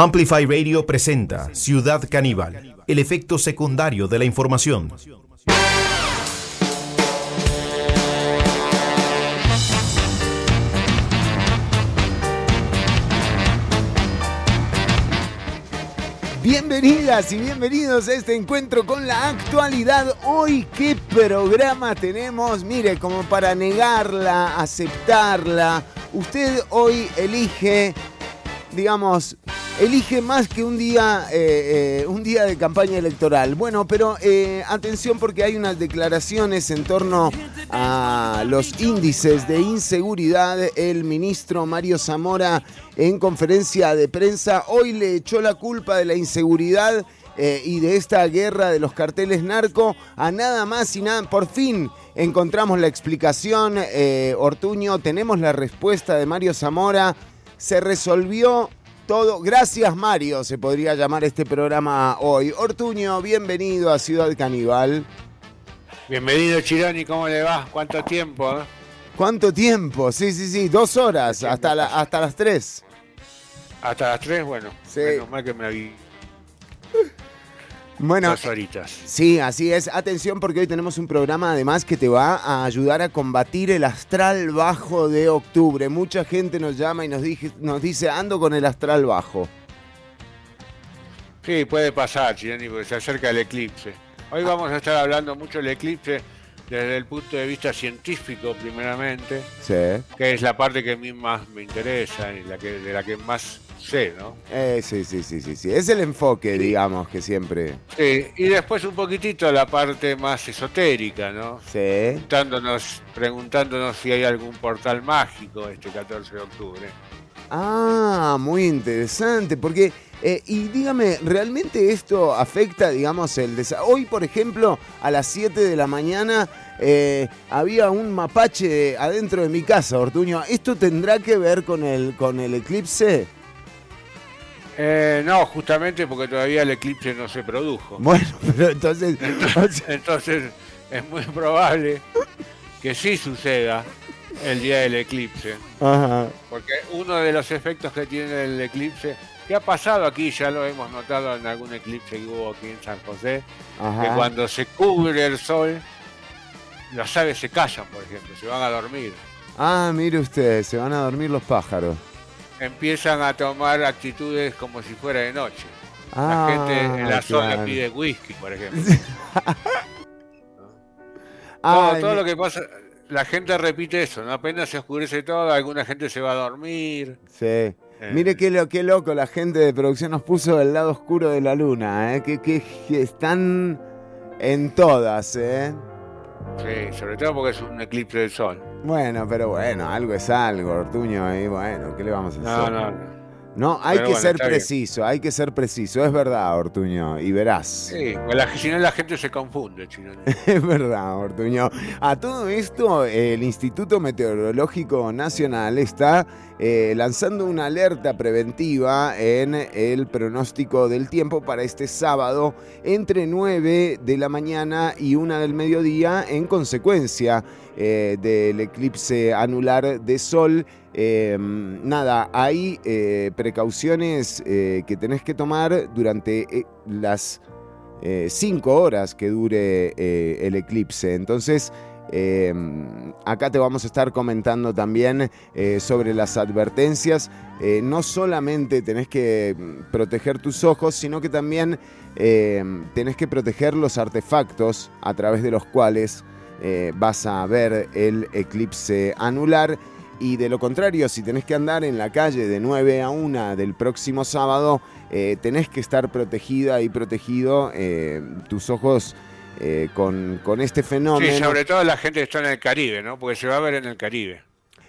Amplify Radio presenta Ciudad Caníbal, el efecto secundario de la información. Bienvenidas y bienvenidos a este encuentro con la actualidad. Hoy, ¿qué programa tenemos? Mire, como para negarla, aceptarla, usted hoy elige, digamos, elige más que un día, eh, eh, un día de campaña electoral. Bueno, pero eh, atención porque hay unas declaraciones en torno a los índices de inseguridad. El ministro Mario Zamora en conferencia de prensa hoy le echó la culpa de la inseguridad. y de esta guerra de los carteles narco a nada más y nada. Por fin encontramos la explicación, Ortuño, tenemos la respuesta de Mario Zamora. Se resolvió todo. Gracias, Mario, se podría llamar este programa hoy. Ortuño, bienvenido a Ciudad Caníbal. Bienvenido, Chironi, ¿cómo le va? ¿Cuánto tiempo? Eh? ¿Cuánto tiempo? Sí, sí, sí, dos horas, hasta, hasta las tres. Hasta las tres, bueno. Sí. Menos mal que me avisó. Bueno, Dos horitas. Sí, así es. Atención porque hoy tenemos un programa además que te va a ayudar a combatir el astral bajo de octubre. Mucha gente nos llama y nos, nos dice, ando con el astral bajo. Sí, puede pasar, Chireni, porque se acerca el eclipse. Hoy vamos a estar hablando mucho del eclipse desde el punto de vista científico, primeramente. Sí. Que es la parte que a mí más me interesa y la que, de la que más sé, ¿no? Eh, sí, sí, sí, sí, sí. Es el enfoque, digamos, que siempre. Sí, y después un poquitito la parte más esotérica, ¿no? Sí. Preguntándonos, preguntándonos si hay algún portal mágico este 14 de octubre. Ah, muy interesante, porque, eh, y dígame, ¿realmente esto afecta, digamos, el desarrollo? Hoy, por ejemplo, a las 7 de la mañana eh, había un mapache adentro de mi casa, Ortuño. ¿Esto tendrá que ver con el, con el eclipse? Eh, no, justamente porque todavía el eclipse no se produjo. Bueno, pero entonces... Entonces, es muy probable que sí suceda el día del eclipse. Ajá. Porque uno de los efectos que tiene el eclipse, que ha pasado aquí, ya lo hemos notado en algún eclipse que hubo aquí en San José, que cuando se cubre el sol, las aves se callan, por ejemplo, se van a dormir. Ah, mire usted, se van a dormir los pájaros empiezan a tomar actitudes como si fuera de noche. la ah, gente en la zona pide whisky, por ejemplo. todo, lo que pasa, la gente repite eso, ¿no? Apenas se oscurece todo, alguna gente se va a dormir. Sí. Eh. Mire qué, lo, qué loco, la gente de producción nos puso el lado oscuro de la luna, ¿eh? que, que están en todas, ¿eh? Sí, sobre todo porque es un eclipse del sol. Bueno, pero bueno, algo es algo, Ortuño, y bueno, ¿qué le vamos a hacer? No, no, no, hay que ser preciso, hay que ser preciso, es verdad, Ortuño, y verás. Sí, si no la gente se confunde, chino. es verdad, Ortuño. A todo esto, el Instituto Meteorológico Nacional está eh, lanzando una alerta preventiva en el pronóstico del tiempo para este sábado entre 9 de la mañana y 1 del mediodía en consecuencia eh, del eclipse anular de sol Em, nada, hay eh, precauciones que tenés que tomar durante las cinco horas que dure el eclipse. Entonces, em, acá te vamos a estar comentando también sobre las advertencias. no solamente tenés que proteger tus ojos, sino que también em, tenés que proteger los artefactos a través de los cuales vas a ver el eclipse anular. Y de lo contrario, si tenés que andar en la calle de 9 a 1 del próximo sábado, eh, tenés que estar protegida y protegido eh, tus ojos eh, con, este fenómeno. Sí, sobre todo la gente que está en el Caribe, ¿no? Porque se va a ver en el Caribe.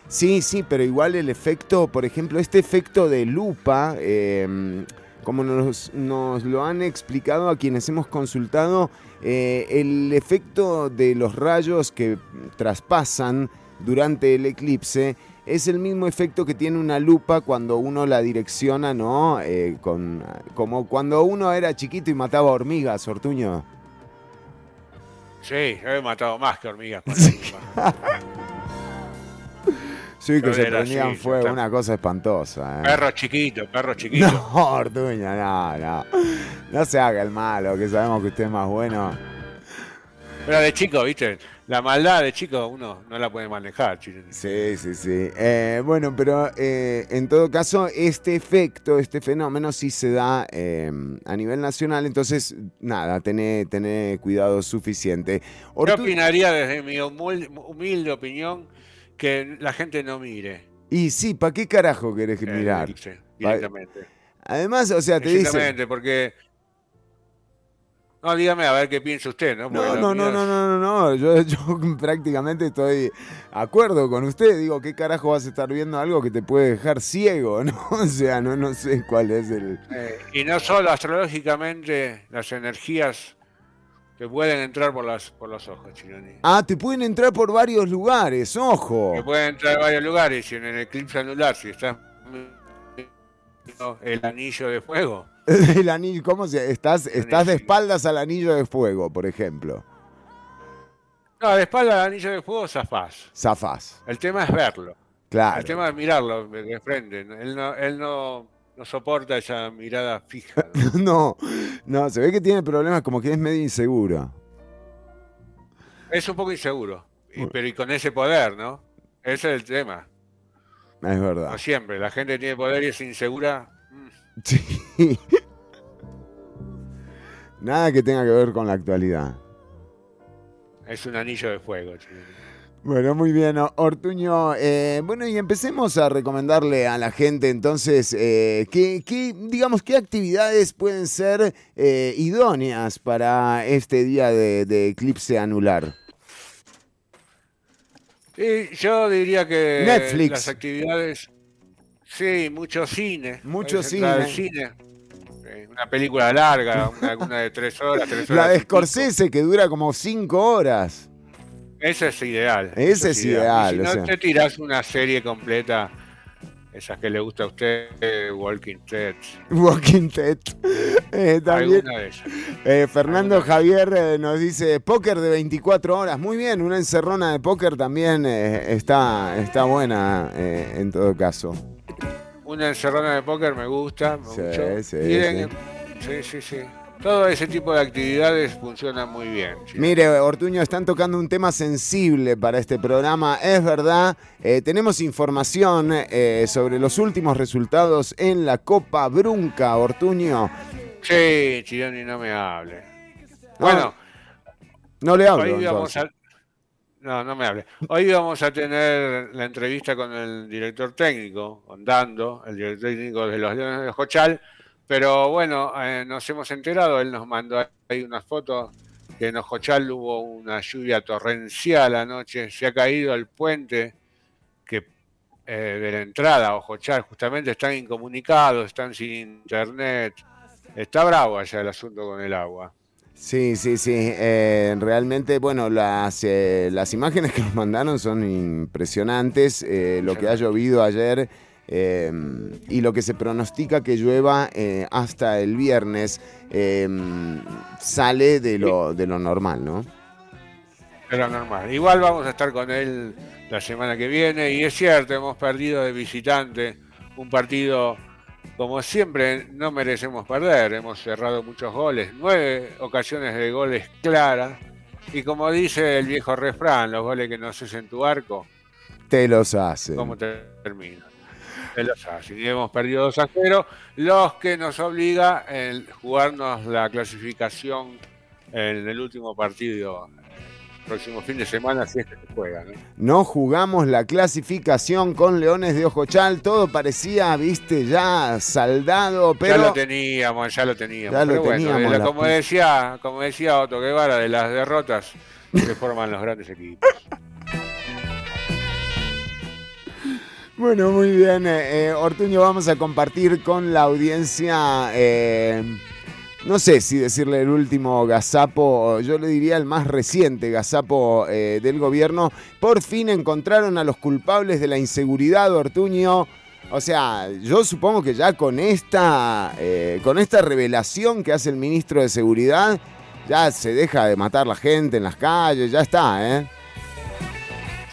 Sí, sí, pero igual el efecto, por ejemplo, este efecto de lupa, em, como nos, nos, lo han explicado a quienes hemos consultado, el efecto de los rayos que traspasan durante el eclipse es el mismo efecto que tiene una lupa cuando uno la direcciona, ¿no? Eh, con, como cuando uno era chiquito y mataba hormigas, Ortuño. Sí, he matado más que hormigas. Sí. Sí, que se prendían fuego, una cosa espantosa. ¿eh? Perro chiquito, perro chiquito. No, Ortuño, no, no. No se haga el malo, que sabemos que usted es más bueno. Pero de chico, viste, la maldad de chico uno no la puede manejar. Sí, sí, sí. Eh, bueno, pero eh, en todo caso, este efecto, este fenómeno sí se da eh, a nivel nacional, entonces, nada, tené, cuidado suficiente. Yo opinaría desde mi humilde, opinión que la gente no mire. Y sí, ¿para qué carajo querés mirar? directamente. Además, o sea, te dice... Exactamente, porque no, dígame a ver qué piensa usted, ¿no? no, no, no, no, no, no, yo, yo prácticamente estoy de acuerdo con usted. Digo, ¿qué carajo vas a estar viendo algo que te puede dejar ciego, no? O sea, no, no sé cuál es el... Eh, y no solo astrológicamente, las energías te pueden entrar por, las, por los ojos, Chironi. Ah, te pueden entrar por varios lugares, ojo. Te pueden entrar por varios lugares y en el eclipse anular, si estás el anillo de fuego el anillo, ¿cómo se? Estás, estás de espaldas al anillo de fuego, por ejemplo. No, de espaldas al anillo de fuego zafás. Zafás. El tema es verlo. Claro. El tema es mirarlo de frente. Él no, él no, no soporta esa mirada fija. ¿no? no, se ve que tiene problemas como que es medio inseguro. Es un poco inseguro. pero y con ese poder, ¿no? Ese es el tema. Es verdad. No siempre. La gente tiene poder y es insegura. Sí. Nada que tenga que ver con la actualidad. Es un anillo de fuego. Bueno, muy bien, Ortuño. Eh, bueno, y empecemos a recomendarle a la gente entonces eh, qué, digamos, qué actividades pueden ser eh, idóneas para este día de, eclipse anular. Sí, yo diría que Netflix. las actividades, sí, mucho cine. Mucho cine una película larga, una, de tres horas, La de Scorsese que dura como cinco horas. Ese es ideal. Ese es ideal. si no te tirás una serie completa, esas que le gusta a usted, Walking Dead. Walking Dead. Eh, también, eh, Fernando Javier eh, nos dice póker de 24 horas. Muy bien, una encerrona de póker también está, está buena en todo caso. Una encerrona de póker me gusta sí, mucho. Sí, sí, sí, sí. Todo ese tipo de actividades funciona muy bien. Mire, Ortuño, están tocando un tema sensible para este programa. Es verdad, eh, tenemos información eh, sobre los últimos resultados en la Copa Brunca, Ortuño. Sí, Chironi, no me hable. Bueno, no le hablo. Hoy vamos a, no, no me hable. Hoy vamos a tener la entrevista con el director técnico, con Dando, el director técnico de los Leones de Jochal. Pero bueno, eh, nos hemos enterado, él nos mandó ahí unas fotos que en Ojochal hubo una lluvia torrencial anoche, se ha caído el puente que eh, de la entrada a Ojochal, justamente están incomunicados, están sin internet. Está bravo allá el asunto con el agua. Sí, sí, sí. Eh, realmente, bueno, las, eh, las imágenes que nos mandaron son impresionantes. Eh, lo que ha llovido ayer y lo que se pronostica que llueva hasta el viernes sale de lo, de lo normal, ¿no? De lo normal. Igual vamos a estar con él la semana que viene y es cierto, hemos perdido de visitante un partido como siempre, no merecemos perder. Hemos cerrado muchos goles, nueve ocasiones de goles claras. Y como dice el viejo refrán, los goles que no haces en tu arco, te los hacen. ¿Cómo termina? Te los hacen. Y hemos perdido 2 a 0, los que nos obliga a jugarnos la clasificación en el último partido próximo fin de semana si es que se juega. ¿no? no jugamos la clasificación con Leones de Ojochal, todo parecía, viste, ya saldado, pero... Ya lo teníamos, ya lo teníamos. pero bueno, como, decía, como decía Otto Guevara, de las derrotas se forman los grandes equipos. Bueno, muy bien. Eh, eh, Ortuño, vamos a compartir con la audiencia eh, no sé si decirle el último gazapo, yo le diría el más reciente gazapo eh, del gobierno. Por fin encontraron a los culpables de la inseguridad, Ortuño. O sea, yo supongo que ya con esta, eh, con esta revelación que hace el ministro de Seguridad, ya se deja de matar la gente en las calles, ya está, ¿eh?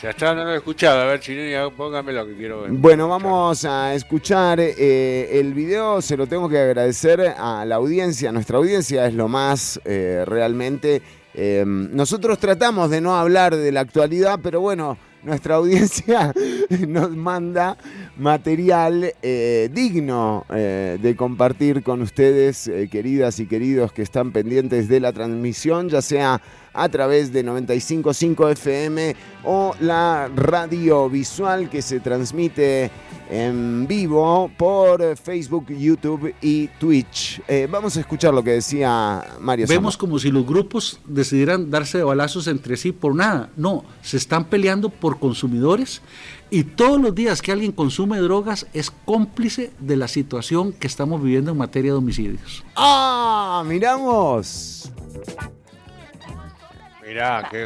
Ya está, no escuchado. A ver, Chironi, póngame lo que quiero ver. Bueno, vamos a escuchar eh, el video. Se lo tengo que agradecer a la audiencia. Nuestra audiencia es lo más eh, realmente. Em, nosotros tratamos de no hablar de la actualidad, pero bueno, nuestra audiencia nos manda material eh, digno de compartir con ustedes, queridas y queridos que están pendientes de la transmisión, ya sea a través de 95.5 FM o la radio visual que se transmite en vivo por Facebook, YouTube y Twitch. Eh, vamos a escuchar lo que decía Mario. Vemos como si los grupos decidieran darse de balazos entre sí por nada. No, se están peleando por consumidores y todos los días que alguien consume drogas es cómplice de la situación que estamos viviendo en materia de homicidios. ¡Ah! ¡Miramos!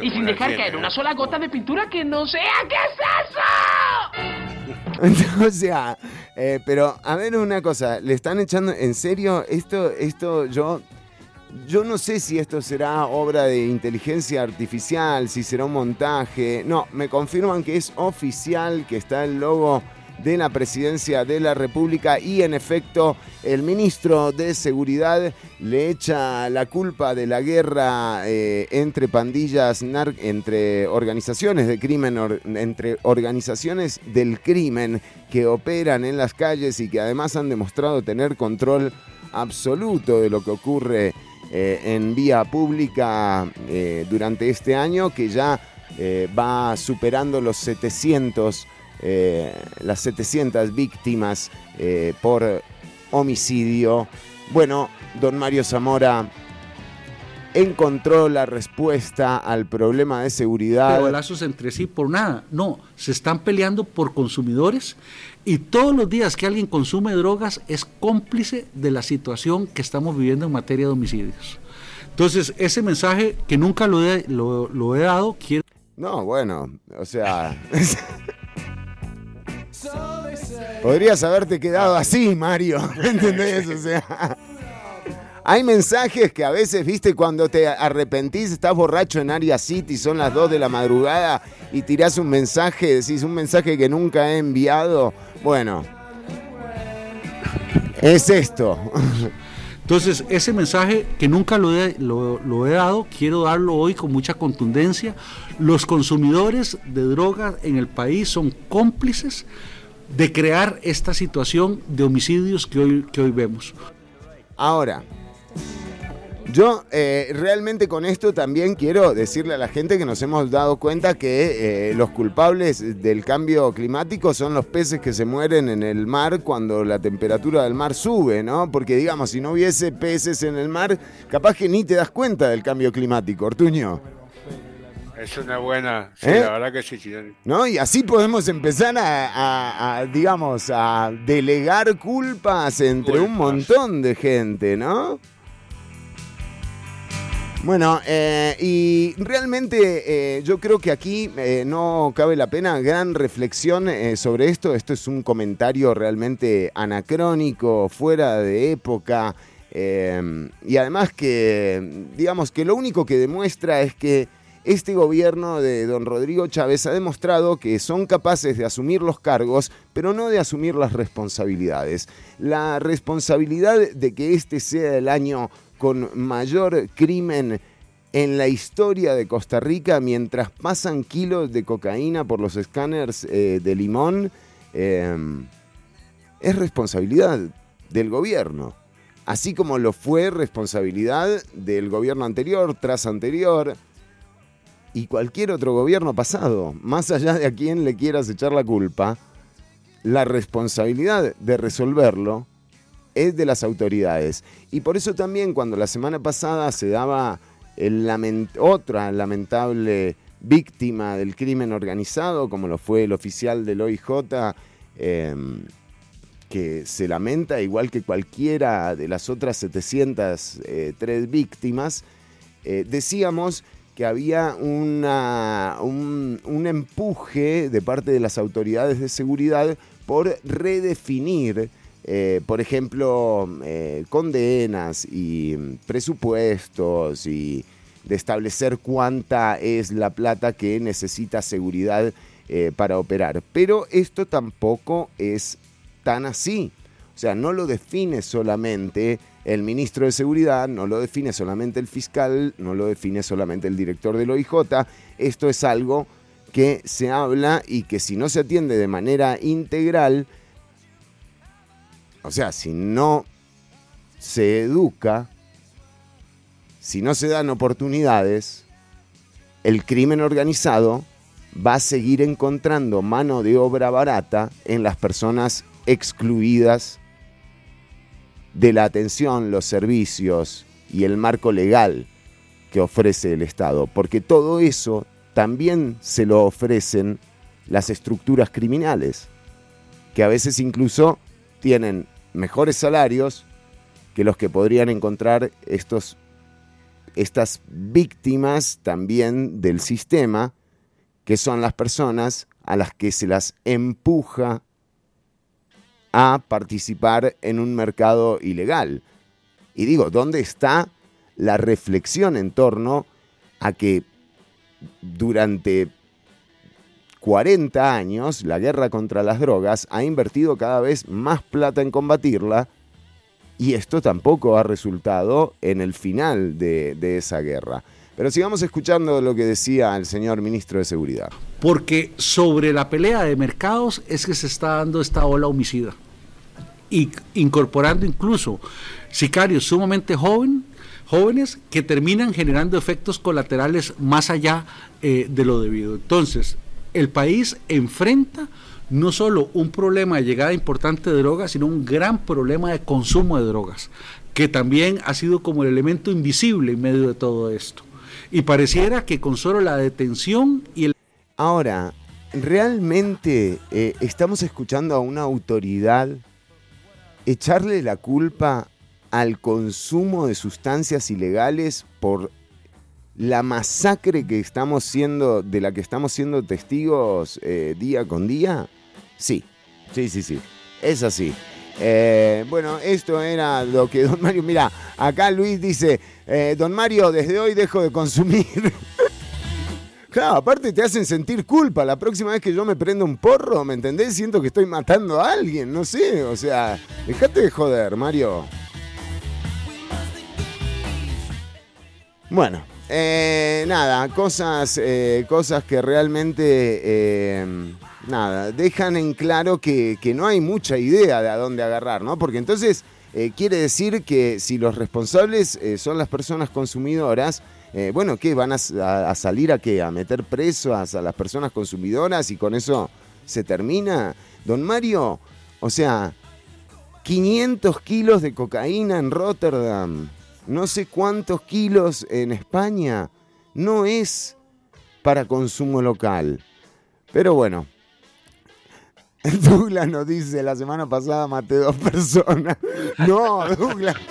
y sin dejar caer una sola gota de pintura que no sea qué es eso. o sea, eh, pero a ver una cosa, le están echando en serio esto, esto yo, yo no sé si esto será obra de inteligencia artificial, si será un montaje. No, me confirman que es oficial, que está el logo de la presidencia de la República y en efecto el ministro de Seguridad le echa la culpa de la guerra eh, entre pandillas, entre organizaciones de crimen, entre organizaciones del crimen que operan en las calles y que además han demostrado tener control absoluto de lo que ocurre eh, en vía pública eh, durante este año que ya va superando los 700 eh, las 700 víctimas eh, por homicidio. Bueno, don Mario Zamora encontró la respuesta al problema de seguridad. Balazos entre sí por nada. No, se están peleando por consumidores y todos los días que alguien consume drogas es cómplice de la situación que estamos viviendo en materia de homicidios. Entonces, ese mensaje que nunca lo he, lo he dado, quiero... No, bueno, o sea... Podrías haberte quedado así, Mario. ¿Entendés? O sea. Hay mensajes que a veces, viste, cuando te arrepentís, estás borracho en Aria City, son las 2 de la madrugada y tirás un mensaje, decís un mensaje que nunca he enviado. Bueno, es esto. Entonces, ese mensaje que nunca lo he, dado, quiero darlo hoy con mucha contundencia. Los consumidores de drogas en el país son cómplices de crear esta situación de homicidios que hoy vemos. Ahora, yo eh, realmente con esto también quiero decirle a la gente que nos hemos dado cuenta que eh, los culpables del cambio climático son los peces que se mueren en el mar cuando la temperatura del mar sube, ¿no? Porque digamos, si no hubiese peces en el mar, capaz que ni te das cuenta del cambio climático, Ortuño. Es una buena, sí, ¿Eh? la verdad que sí, ¿No? Y así podemos empezar a, digamos, a delegar culpas entre un montón de gente, ¿no? Bueno, eh, y realmente eh, yo creo que aquí no cabe la pena gran reflexión sobre esto. Esto es un comentario realmente anacrónico, fuera de época. y además que, digamos que lo único que demuestra es que este gobierno de don Rodrigo Chávez ha demostrado que son capaces de asumir los cargos, pero no de asumir las responsabilidades. La responsabilidad de que este sea el año con mayor crimen en la historia de Costa Rica, mientras pasan kilos de cocaína por los escáneres eh, de limón, em, es responsabilidad del gobierno. Así como lo fue responsabilidad del gobierno anterior, tras anterior, y cualquier otro gobierno pasado, más allá de a quién le quieras echar la culpa, la responsabilidad de resolverlo es de las autoridades. Y por eso también cuando la semana pasada se daba otra lamentable víctima del crimen organizado, como lo fue el oficial del OIJ, em, que se lamenta igual que cualquiera de las otras 703 eh, víctimas, eh, decíamos que había una, un, empuje de parte de las autoridades de seguridad por redefinir, eh, por ejemplo, eh, condenas y presupuestos y, de establecer cuánta es la plata que necesita seguridad eh, para operar. Pero esto tampoco es tan así. O sea, no lo define solamente el ministro de Seguridad, no lo define solamente el fiscal, no lo define solamente el director del OIJ. Esto es algo que se habla y que si no se atiende de manera integral, o sea, si no se educa, si no se dan oportunidades, el crimen organizado va a seguir encontrando mano de obra barata en las personas excluidas de la atención, los servicios y el marco legal que ofrece el Estado, porque todo eso también se lo ofrecen las estructuras criminales, que a veces incluso tienen mejores salarios que los que podrían encontrar estos, estas víctimas también del sistema, que son las personas a las que se las empuja a participar en un mercado ilegal. Y digo, ¿dónde está la reflexión en torno a que durante 40 años la guerra contra las drogas ha invertido cada vez más plata en combatirla y esto tampoco ha resultado en el final de, esa guerra? Pero sigamos escuchando lo que decía el señor ministro de Seguridad. Porque sobre la pelea de mercados es que se está dando esta ola homicida. Y incorporando incluso sicarios sumamente joven, jóvenes que terminan generando efectos colaterales más allá eh, de lo debido. Entonces, el país enfrenta no solo un problema de llegada importante de drogas, sino un gran problema de consumo de drogas, que también ha sido como el elemento invisible en medio de todo esto. Y pareciera que con solo la detención y el... Ahora, ¿realmente eh, estamos escuchando a una autoridad echarle la culpa al consumo de sustancias ilegales por la masacre que estamos siendo, de la que estamos siendo testigos eh, día con día? Sí, sí, sí, sí. Es así. Eh, bueno, esto era lo que don Mario. Mira, acá Luis dice: eh, Don Mario, desde hoy dejo de consumir. claro, aparte te hacen sentir culpa. La próxima vez que yo me prendo un porro, ¿me entendés? Siento que estoy matando a alguien, no sé. O sea, dejate de joder, Mario. Bueno, eh, nada, cosas, cosas que realmente nada, dejan en claro que, no hay mucha idea de a dónde agarrar, ¿no? Porque entonces eh, quiere decir que si los responsables eh, son las personas consumidoras, eh, bueno, ¿qué? ¿Van a, salir a qué? ¿A meter presos a las personas consumidoras y con eso se termina? Don Mario, o sea, 500 kilos de cocaína en Rotterdam, no sé cuántos kilos en España, no es para consumo local. Pero bueno, Douglas nos dice, la semana pasada maté dos personas. No, Douglas.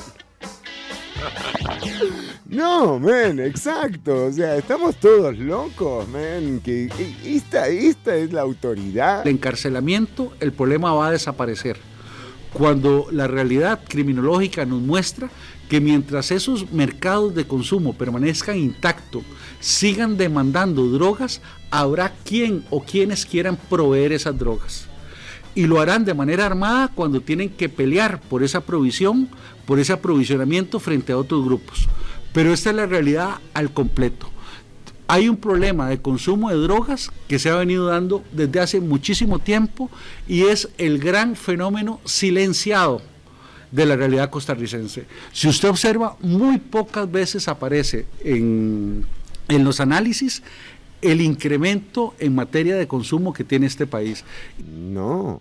No, men, exacto. O sea, estamos todos locos, men. Que esta, esta es la autoridad. El encarcelamiento, el problema va a desaparecer. Cuando la realidad criminológica nos muestra que mientras esos mercados de consumo permanezcan intactos, sigan demandando drogas, habrá quien o quienes quieran proveer esas drogas y lo harán de manera armada cuando tienen que pelear por esa provisión, por ese aprovisionamiento frente a otros grupos. Pero esta es la realidad al completo. Hay un problema de consumo de drogas que se ha venido dando desde hace muchísimo tiempo y es el gran fenómeno silenciado de la realidad costarricense. Si usted observa, muy pocas veces aparece en, en los análisis el incremento en materia de consumo que tiene este país. No,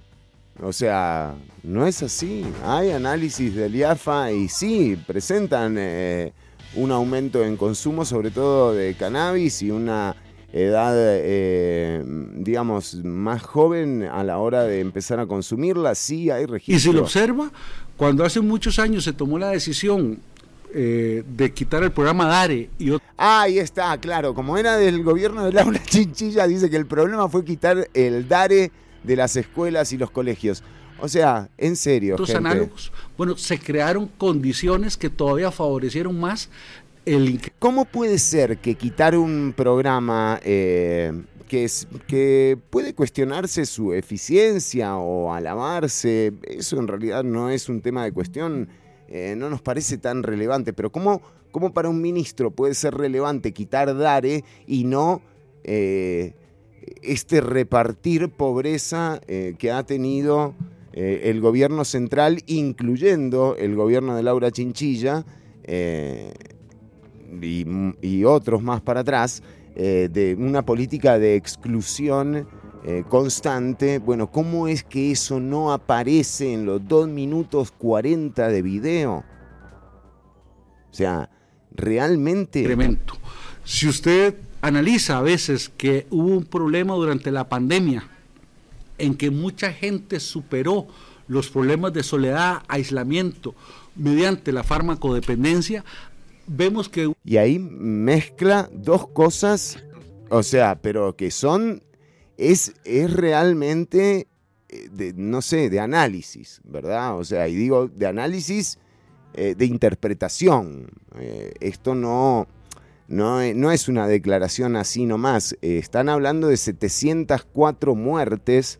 o sea, no es así. Hay análisis del IAFA y sí, presentan eh, un aumento en consumo, sobre todo de cannabis y una edad, eh, digamos, más joven a la hora de empezar a consumirla, sí hay registro. Y si lo observa, cuando hace muchos años se tomó la decisión eh, de quitar el programa DARE y Ah, ahí está, claro. Como era del gobierno de Laura Chinchilla, dice que el problema fue quitar el DARE de las escuelas y los colegios. O sea, en serio. Bueno, se crearon condiciones que todavía favorecieron más el... ¿Cómo puede ser que quitar un programa eh, que, puede cuestionarse su eficiencia o alabarse, eso en realidad no es un tema de cuestión, eh, no nos parece tan relevante, pero ¿cómo, ¿cómo, para un ministro puede ser relevante quitar DARE y no eh, este repartir pobreza eh, que ha tenido el gobierno central, incluyendo el gobierno de Laura Chinchilla y otros más para atrás? Eh, de una política de exclusión eh, constante, bueno, ¿cómo es que eso no aparece en los 2 minutos 40 de video? O sea, realmente... Tremendo. Si usted analiza a veces que hubo un problema durante la pandemia en que mucha gente superó los problemas de soledad, aislamiento, mediante la farmacodependencia, vemos que... Y ahí mezcla dos cosas, o sea, pero que son, es, es realmente, eh, de, no sé, de análisis, ¿verdad? O sea, y digo, de análisis, eh, de interpretación. Eh, esto no, no, no, es una declaración así nomás. están hablando de 704 muertes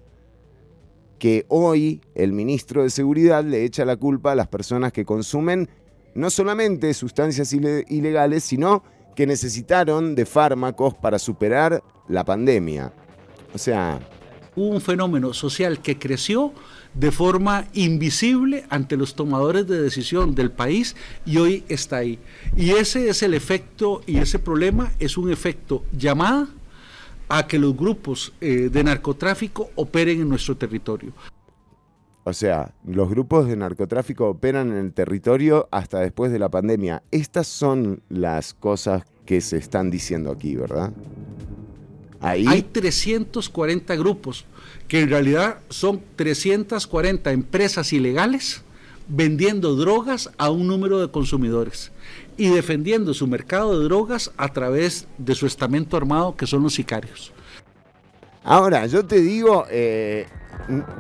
que hoy el ministro de Seguridad le echa la culpa a las personas que consumen no solamente sustancias ilegales, sino que necesitaron de fármacos para superar la pandemia. O sea... Hubo un fenómeno social que creció de forma invisible ante los tomadores de decisión del país y hoy está ahí. Y ese es el efecto y ese problema es un efecto llamada a que los grupos eh, de narcotráfico operen en nuestro territorio. O sea, los grupos de narcotráfico operan en el territorio hasta después de la pandemia. Estas son las cosas que se están diciendo aquí, ¿verdad? Ahí... Hay 340 grupos, que en realidad son 340 empresas ilegales vendiendo drogas a un número de consumidores y defendiendo su mercado de drogas a través de su estamento armado, que son los sicarios. Ahora, yo te digo, eh,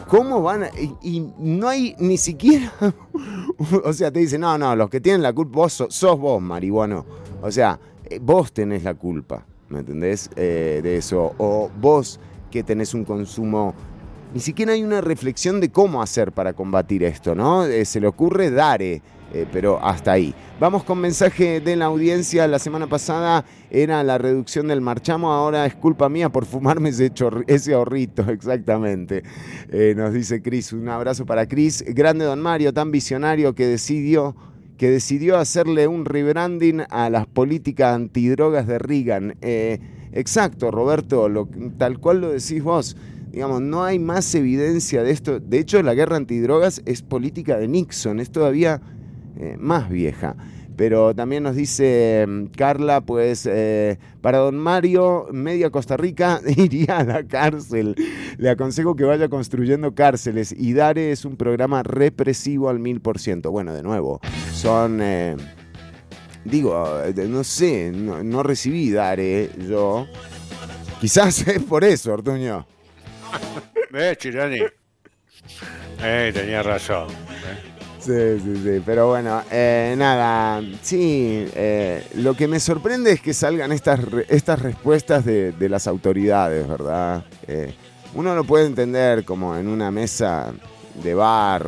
¿Cómo van a.? Y, no hay ni siquiera. o sea, te dicen, no, no, los que tienen la culpa, vos sos, vos, marihuano. O sea, eh, vos tenés la culpa, ¿me entendés? Eh, de eso. O vos que tenés un consumo. Ni siquiera hay una reflexión de cómo hacer para combatir esto, ¿no? Eh, se le ocurre Dare eh, pero hasta ahí. Vamos con mensaje de la audiencia. La semana pasada era la reducción del marchamo, ahora es culpa mía por fumarme ese, ese ahorrito, exactamente. Eh, nos dice Cris, un abrazo para Cris. Grande don Mario, tan visionario que decidió que decidió hacerle un rebranding a las políticas antidrogas de Reagan. Eh, exacto, Roberto, tal cual lo decís vos. Digamos, no hay más evidencia de esto. De hecho, la guerra antidrogas es política de Nixon, es todavía eh, más vieja. Pero también nos dice mm, Carla, pues eh, para don Mario, media Costa Rica iría a la cárcel. Le aconsejo que vaya construyendo cárceles y Dare es un programa represivo al mil por ciento. Bueno, de nuevo, son... Eh, digo, no sé, no, recibí Dare yo. Quizás es por eso, Ortuño. ¿Ves, Chirani? Eh, tenía razón. Sí, sí, sí, pero bueno, eh, nada, sí, eh, lo que me sorprende es que salgan estas, estas respuestas de, las autoridades, ¿verdad? Eh, uno lo puede entender como en una mesa de bar,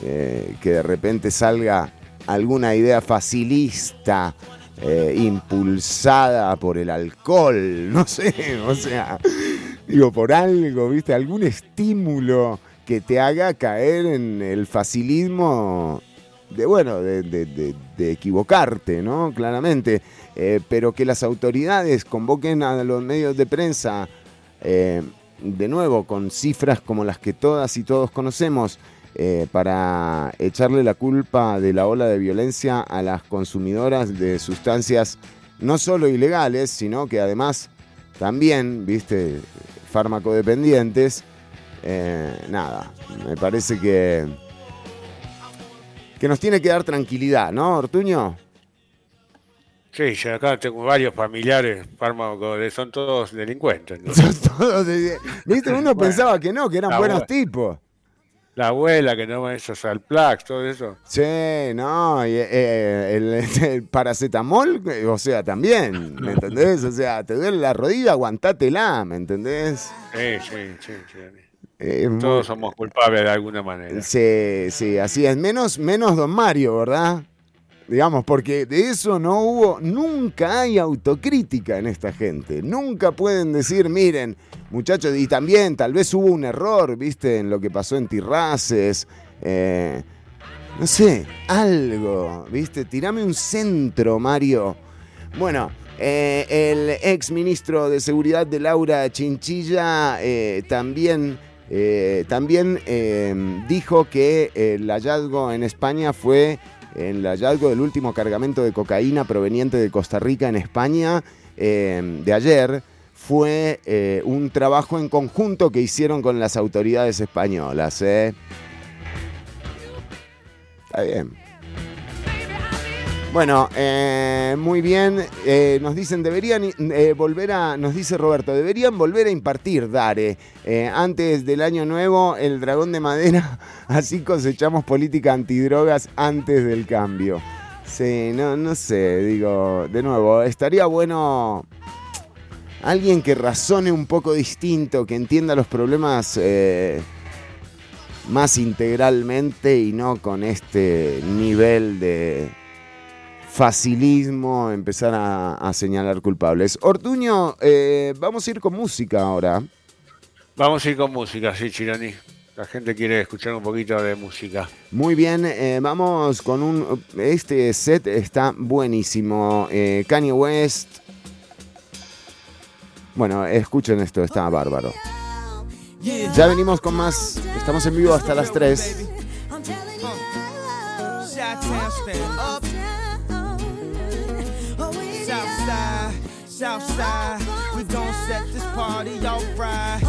que de repente salga alguna idea facilista, impulsada por el alcohol, no sé, o sea, digo, por algo, ¿viste? Algún estímulo que te haga caer en el facilismo de, bueno, de, equivocarte, ¿no? Claramente. Eh, pero que las autoridades convoquen a los medios de prensa, eh, de nuevo, con cifras como las que todas y todos conocemos, eh, para echarle la culpa de la ola de violencia a las consumidoras de sustancias no solo ilegales, sino que además también, viste, farmacodependientes, eh, nada, me parece que, que nos tiene que dar tranquilidad, ¿no, Ortuño? Sí, ya acá tengo varios familiares fármacos, son todos delincuentes. Son todos ¿Viste? Uno pensaba que no, que eran buenos tipos. la abuela que no esos Alplax, todo eso. Sí, no, y, eh, el, paracetamol, o sea, también, ¿me entendés? O sea, te duele la rodilla, aguantátela, ¿me entendés? Sí, sí, sí. sí. Todos somos culpables de alguna manera. Sí, sí, así es. Menos, menos Don Mario, ¿verdad? Digamos, porque de eso no hubo, nunca hay autocrítica en esta gente. Nunca pueden decir, miren, muchachos, y también tal vez hubo un error, viste, en lo que pasó en Tirraces. Eh, no sé, algo, viste, tirame un centro, Mario. Bueno, eh, el ex ministro de Seguridad de Laura Chinchilla eh, también, también dijo que el hallazgo en España fue el hallazgo del último cargamento de cocaína proveniente de Costa Rica en España eh, de ayer fue eh, un trabajo en conjunto que hicieron con las autoridades españolas. ¿eh? Está bien. Bueno, eh, muy bien. Eh, nos dicen, deberían eh, volver a, nos dice Roberto, deberían volver a impartir Dare. antes del año nuevo, el dragón de madera, así cosechamos política antidrogas antes del cambio. Sí, no, no sé, digo, de nuevo, estaría bueno alguien que razone un poco distinto, que entienda los problemas más integralmente y no con este nivel de facilismo empezar a, señalar culpables. Ortuño, eh, vamos a ir con música ahora. Vamos a ir con música, sí, Chironi. La gente quiere escuchar un poquito de música. Muy bien, eh, vamos con un... Este set está buenísimo. Eh, Kanye West. Bueno, escuchen esto, está bárbaro. Ya venimos con más. Estamos en vivo hasta las 3. Southside, we gon' set this party off right.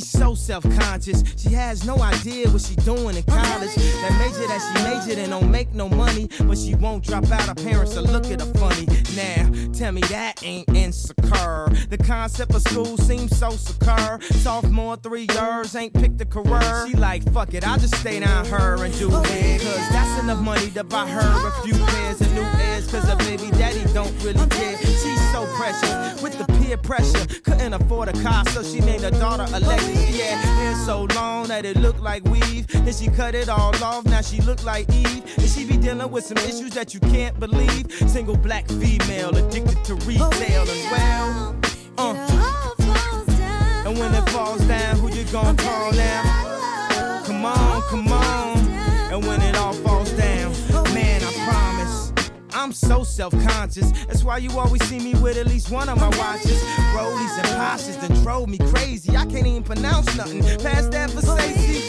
She's so self-conscious. She has no idea what she doing in college. That major that she majored in don't make no money, but she won't drop out. Her parents will look at her funny. Now, tell me that ain't insecure. The concept of school seems so secure. Sophomore, three years, ain't picked a career. She like, fuck it, I'll just stay down her and do it. Cause that's enough money to buy her a oh, few pairs of new ears. Cause her baby daddy don't really care. She's so precious with the peer pressure. Couldn't afford a car, so she named her daughter Alexa. Had hair so long that it looked like weave. Then she cut it all off, now she look like Eve. And she be dealing with some issues that you can't believe. Single black female addicted to retail and well. Uh. And when it falls down, who you gonna call now? Come on, come on. And when it I'm so self-conscious. That's why you always see me with at least one of my watches. Rollies and Poshes that drove me crazy. I can't even pronounce nothing past that for Stacey.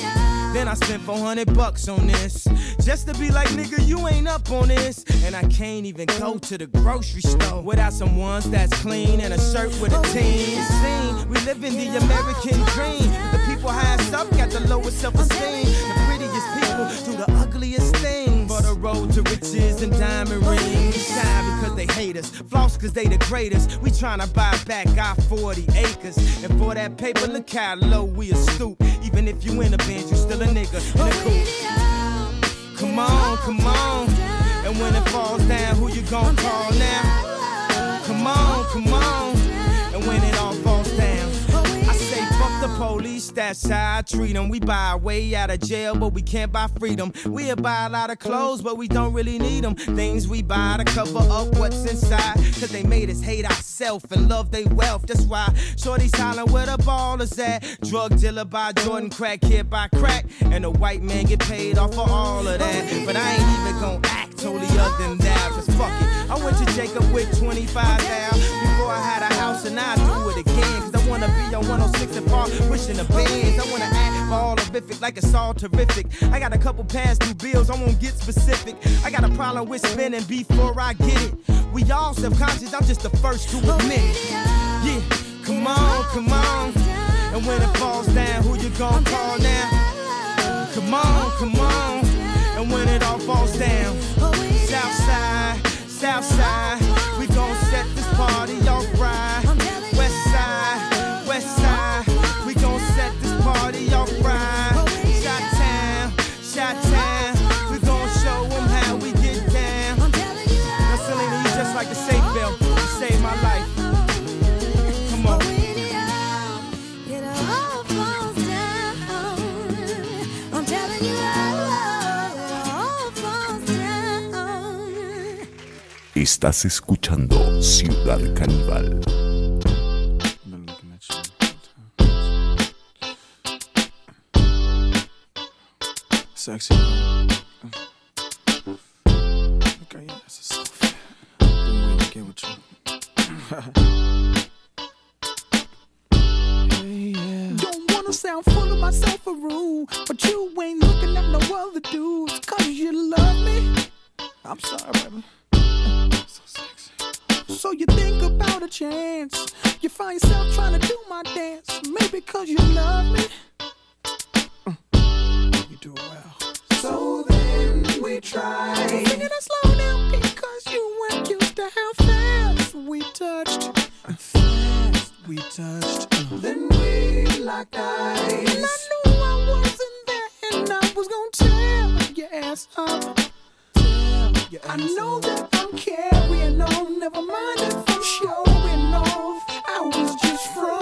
Then I spent 400 bucks on this. Just to be like, nigga, you ain't up on this. And I can't even go to the grocery store without some ones that's clean and a shirt with a team. Scene, we live in the American dream. The people highest up got the lowest self esteem. The prettiest people do the ugliest things. Road to riches and diamond rings. Shine because they hate us. Floss because they the greatest. We tryna buy back our 40 acres. And for that paper, look how low we a stoop. Even if you in a band, you still a nigga in a coupe. Come on, come on. And when it falls down, who you gon' call now? Come on, come on. And when it all the police, that's how I treat them. We buy our way out of jail, but we can't buy freedom. We'll buy a lot of clothes, but we don't really need them. Things we buy to cover up what's inside. Cause they made us hate ourselves and love their wealth. That's why Shorty's hollering where the ball is at. Drug dealer by Jordan, crack kid by crack. And the white man get paid off for all of that. But I ain't even gonna act totally other than that. Cause fuck it. I went to Jacob with 25 now. Before I had a house and I do it again. Wanna be on 106 and Park, pushing the bands. I wanna act all horrific like it's all terrific. I got a couple past due bills, I won't get specific. I got a problem with spending before I get it. We all subconscious, I'm just the first to admit. Yeah, come on, come on. And when it falls down, who you gonna call now? Come on, come on. And when it all falls down, Southside, Southside, Estás escuchando Ciudad Caníbal. Sexy. Okay, yeah, that's a selfie. Been waiting to get with you. hey, yeah. Don't wanna sound full of myself a rude, but you ain't looking at no other dudes, cause you love me. I'm sorry, baby. So you think about a chance. You find yourself trying to do my dance. Maybe cause you love me. Mm. You do well. So then we try. Sing it slow down because you weren't used to how fast we touched. Fast we touched. Then we locked eyes. And I knew I wasn't there and I was gonna tear your ass up. I know that I'm carrying on, never mind if I'm showing off. I was just frontin'.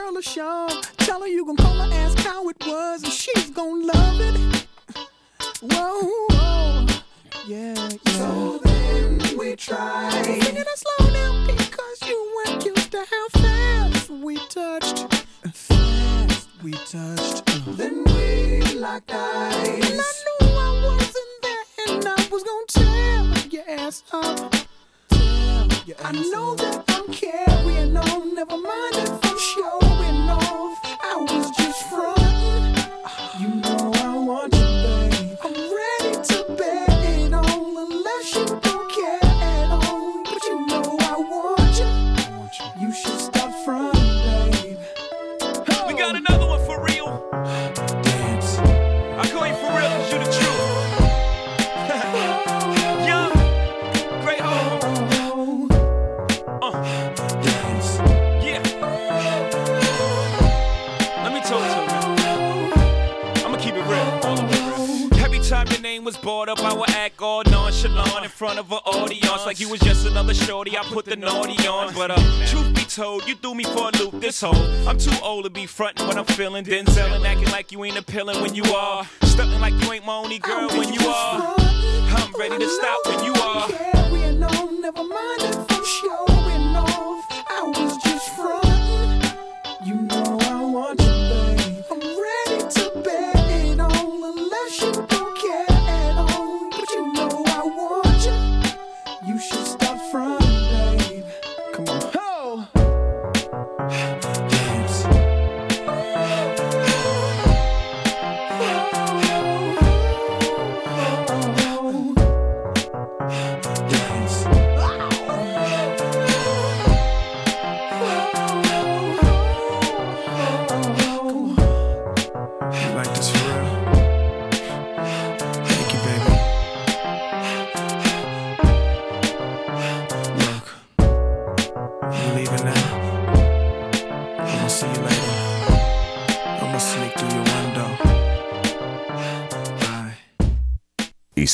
Girl a shove. Tell her you gon' call her, ask how it was, and she's gon' love it. Whoa, whoa. Yeah, yeah. So then we try. Sing it slow down because you weren't used to how fast we touched. Fast we touched. Then we locked eyes. And I knew I wasn't there, and I was gon' tear your ass up. I know that I'm carrying on, never mind if I'm off. I was just frontin'. Front of an audience like you was just another shorty. I put the naughty on, but uh, truth be told, you threw me for a loop. This whole I'm too old to be frontin' when I'm feeling. Denzel and acting like you ain't appealing when you are. Stuntin' like you ain't my only girl when you are. I'm ready to stop when you are. Carrying on, never mind if I'm showing off. I was just frontin'.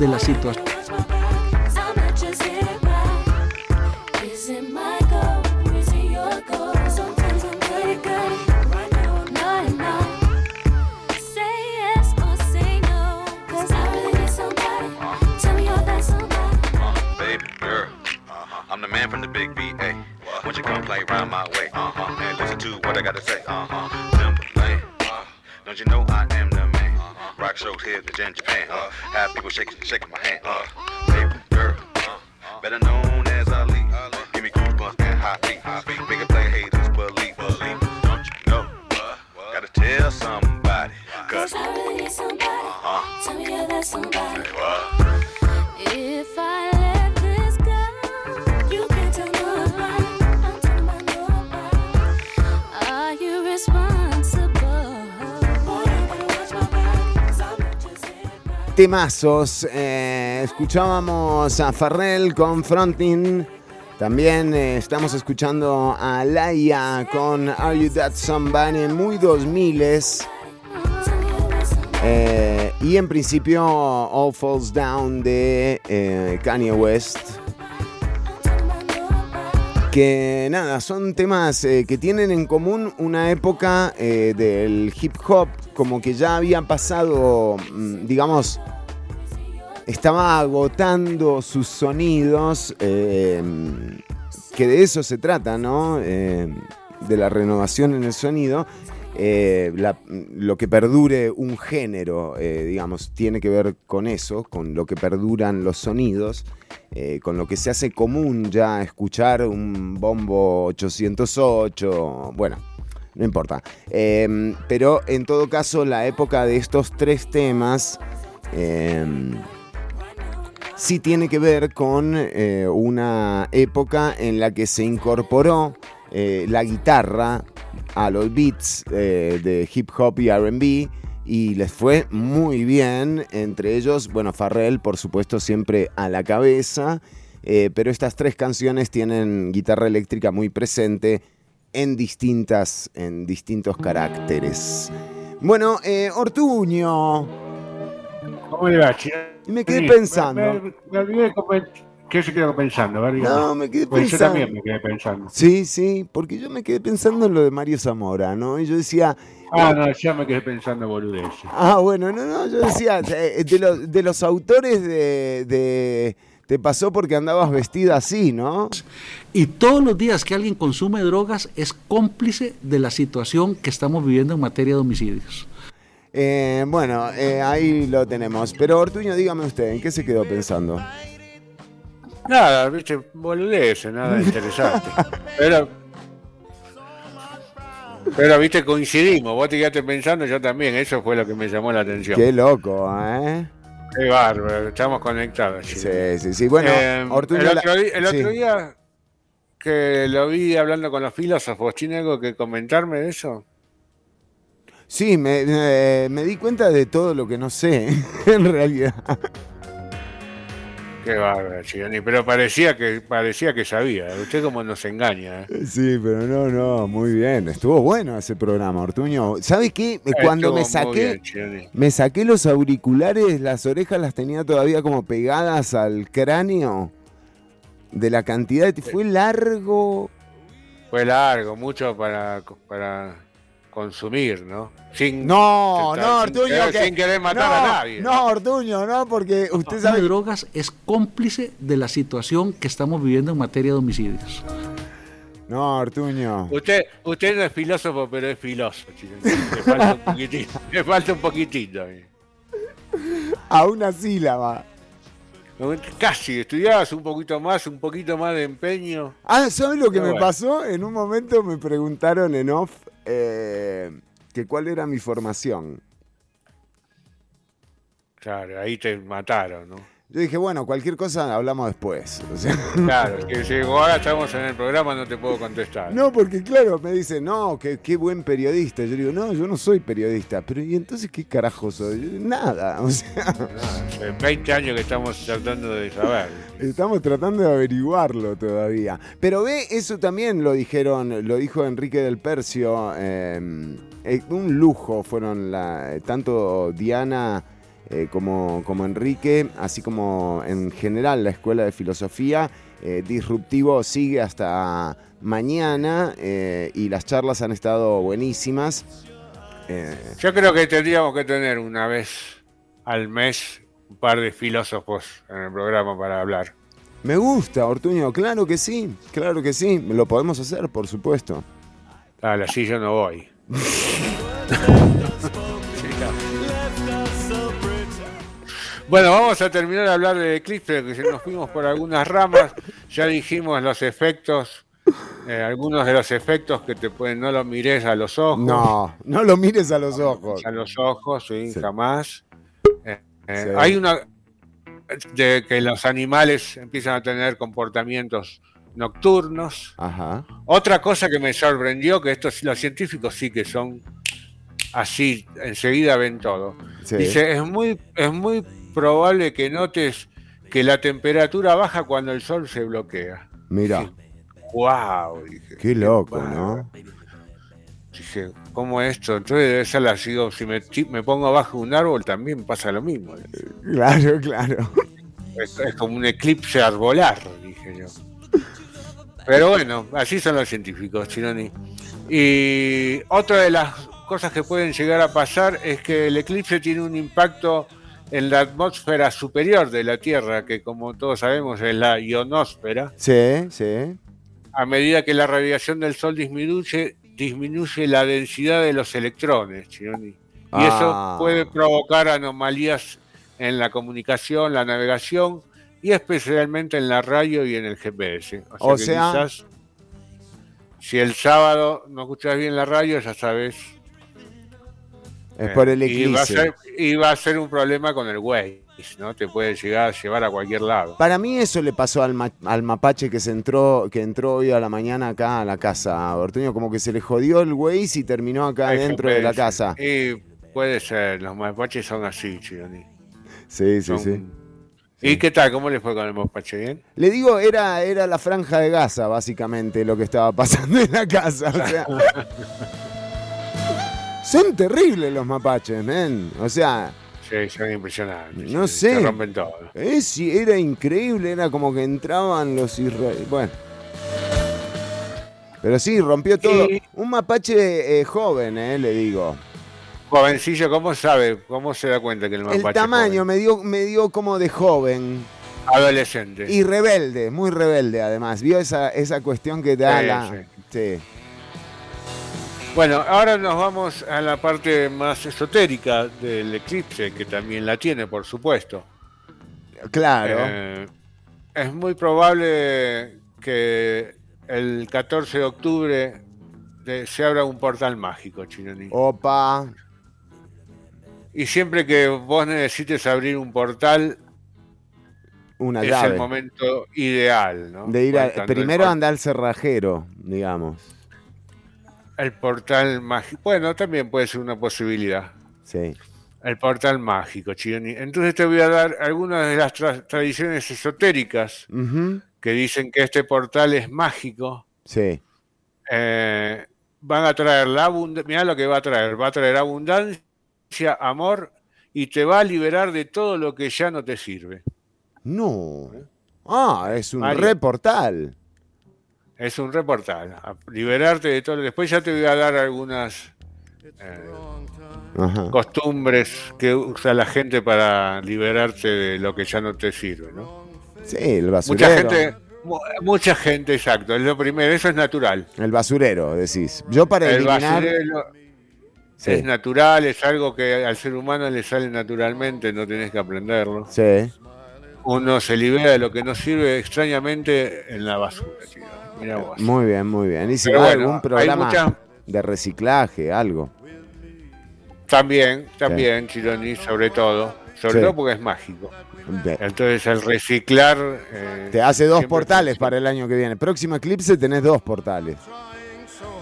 De la situación. Eh, escuchábamos a Farrell con Frontin. También eh, estamos escuchando a Laia con Are You That Somebody, muy 2000s. Eh, y en principio All Falls Down de Kanye West. Que nada, son temas que tienen en común una época del hip hop, como que ya había pasado, mm, digamos, estaba agotando sus sonidos, eh, que de eso se trata, ¿no? Eh, de la renovación en el sonido. Eh, lo que perdure un género, digamos, tiene que ver con eso, con lo que perduran los sonidos, con lo que se hace común ya escuchar un bombo 808, bueno, no importa. Eh, pero en todo caso, la época de estos tres temas eh, sí tiene que ver con eh, una época en la que se incorporó eh, la guitarra a los beats eh, de hip hop y RB y les fue muy bien. Entre ellos, bueno, Farrell, por supuesto, siempre a la cabeza. pero estas tres canciones tienen guitarra eléctrica muy presente en distintas, en distintos caracteres. Bueno, Ortuño. ¿Cómo le va? Y me quedé Sí, pensando. Me, me- me olvidé ¿Qué se quedó pensando? Ver. No, me quedé Pues yo pensando. también me quedé pensando. Sí, sí, porque yo me quedé pensando en lo de Mario Zamora, ¿no? Y yo decía, Ah, no, ya me quedé pensando boludeces. ah, bueno, no, no, yo decía, eh, de, los, de los autores de, de Te pasó porque andabas vestida así, ¿no? Y todos los días que alguien consume drogas es cómplice de la situación que estamos viviendo en materia de homicidios. Eh, bueno, eh, ahí lo tenemos. Pero Ortuño, dígame usted, ¿en qué se quedó pensando? Nada, viste, boludeces, nada interesante. Pero, pero, viste, coincidimos. Vos te quedaste pensando, yo también. Eso fue lo que me llamó la atención. Qué loco, ¿eh? Qué bárbaro, estamos conectados. Sí, sí, sí. Bueno, Eh, Ortuño... el otro, día, el sí. otro día que lo vi hablando con los filósofos, ¿tiene algo que comentarme de eso? Sí, me, eh, me di cuenta de todo lo que no sé, en realidad. Qué bárbaro, Chironi. Pero parecía que, parecía que sabía. Usted como nos engaña. ¿eh? Sí, pero no, no, muy bien. Estuvo bueno ese programa, Ortuño. ¿Sabes qué? Cuando Estuvo me saqué, bien, me saqué los auriculares, las orejas las tenía todavía como pegadas al cráneo. De la cantidad de... Fue largo. Fue largo, mucho para, para consumir, ¿no? Sin, No, sin- no, sin Ortuño. querer- que- sin querer matar no, a nadie. No, Ortuño, no, porque usted Consumo sabe... de drogas es cómplice de la situación que estamos viviendo en materia de homicidios. No, Ortuño. Usted, usted no es filósofo, pero es filósofo. Le falta un poquitito. Le falta un poquitito. eh. A una sílaba. Casi, estudiabas un poquito más, un poquito más de empeño. Ah, ¿sabes lo que Pero me bueno. pasó? En un momento me preguntaron en off eh, que cuál era mi formación. Claro, ahí te mataron, ¿no? Yo dije, bueno, cualquier cosa hablamos después. O sea, Claro, que si ahora estamos en el programa no te puedo contestar. no, porque claro, me dice, no, que qué buen periodista. Yo digo, no, yo no soy periodista. Pero ¿y entonces qué carajo soy? Yo, Nada, o sea, No, hace 20 años que estamos tratando de saber. estamos tratando de averiguarlo todavía. Pero ve, eso también lo dijeron, lo dijo Enrique del Percio. eh, eh, un lujo fueron la, tanto Diana eh, como, como Enrique, así como en general la Escuela de Filosofía. Eh, Disruptivo sigue hasta mañana eh, y las charlas han estado buenísimas. Yo creo que tendríamos que tener una vez al mes un par de filósofos en el programa para hablar. me gusta, Ortuño, claro que sí, claro que sí, lo podemos hacer, por supuesto. Dale, así yo no voy. Bueno, vamos a terminar de hablar de Eclipse, que nos fuimos por algunas ramas, ya dijimos los efectos, eh, algunos de los efectos que te pueden, no lo mires a los ojos. No, no lo mires a los ojos. A los ojos, sí, Sí. jamás. Eh, eh, Sí. Hay una de que los animales empiezan a tener comportamientos nocturnos. Ajá. Otra cosa que me sorprendió, que estos los científicos sí que son así, enseguida ven todo. Sí. Dice, es muy, es muy probable que notes que la temperatura baja cuando el sol se bloquea. Mira, ¡Wow! Dije, qué loco. ¿no? Dije, ¿cómo esto? Entonces debe ser sigo, si me, si me pongo abajo de un árbol también pasa lo mismo. Claro, claro. Es, es como un eclipse arbolar, dije yo. Pero bueno, así son los científicos, Chironi. Y otra de las cosas que pueden llegar a pasar es que el eclipse tiene un impacto en la atmósfera superior de la Tierra, que como todos sabemos es la ionosfera. Sí, sí. A medida que la radiación del Sol disminuye, disminuye la densidad de los electrones, Chironi. Y Ah. eso puede provocar anomalías en la comunicación, la navegación y especialmente en la radio y en el GPS. O sea, O que sea- quizás si el sábado no escuchas bien la radio, ya sabes. Es eh, por el Y va, a eclipse. ser, y va a ser un problema con el Waze, ¿no? Te puede llegar a llevar a cualquier lado. Para mí eso le pasó al, ma- al mapache que se entró, que entró hoy a la mañana acá a la casa, Ortuño, como que se le jodió el Waze y terminó acá El dentro de la casa. Y puede ser, los mapaches son así, Chironi. Sí, sí, Son- sí. ¿Y qué tal? ¿Cómo le fue con el mapache? ¿Bien? Le digo, era, era la franja de Gaza, básicamente, lo que estaba pasando en la casa. O sea, son terribles los mapaches, men. O sea, Sí, son impresionantes. No sí, sé. Se rompen todo. es, sí, era increíble, era como que entraban los israelíes. Bueno. Pero sí, rompió todo. Y- Un mapache eh, joven, eh, le digo. Jovencillo, ¿cómo sabe? ¿Cómo se da cuenta que el mapache El tamaño joven? me dio, me dio como de joven. Adolescente. Y rebelde, muy rebelde además. ¿Vio esa, esa cuestión que da Sí, la. sí. Sí. Bueno, ahora nos vamos a la parte más esotérica del eclipse, que también la tiene, por supuesto. Claro. Eh, es muy probable que el 14 de octubre de- se abra un portal mágico, Chinoni. Opa. Y siempre que vos necesites abrir un portal, Una es llave. el momento ideal, ¿no? De ir a, primero por- anda al cerrajero, digamos. El portal mágico. Bueno, también puede ser una posibilidad. Sí. El portal mágico, Chironi. Entonces te voy a dar algunas de las tra- tradiciones esotéricas que dicen que este portal es mágico. Sí. Eh, van a traer la abundancia. Mirá lo que va a traer. Va a traer abundancia, amor y te va a liberar de todo lo que ya no te sirve. No. Ah, es un Mario. reportal. Es un reportal. a liberarte de todo. Después ya te voy a dar algunas eh, costumbres que usa la gente para liberarte de lo que ya no te sirve. ¿no? Sí, el basurero. Mucha gente, mu- mucha gente, exacto. Es lo primero. Eso es natural. El basurero, decís. Yo para El eliminar. basurero Sí. es natural, es algo que al ser humano le sale naturalmente, no tenés que aprenderlo. Sí. Uno se libera de lo que no sirve extrañamente en la basura, tío. Vos. Muy bien, muy bien. Y si Pero bueno, algún hay programa de reciclaje, algo. También, también, Chironi, sobre todo. sobre Sí. todo porque es mágico. Entonces el reciclar... eh, Te hace dos portales para el año que viene. Próximo eclipse tenés dos portales.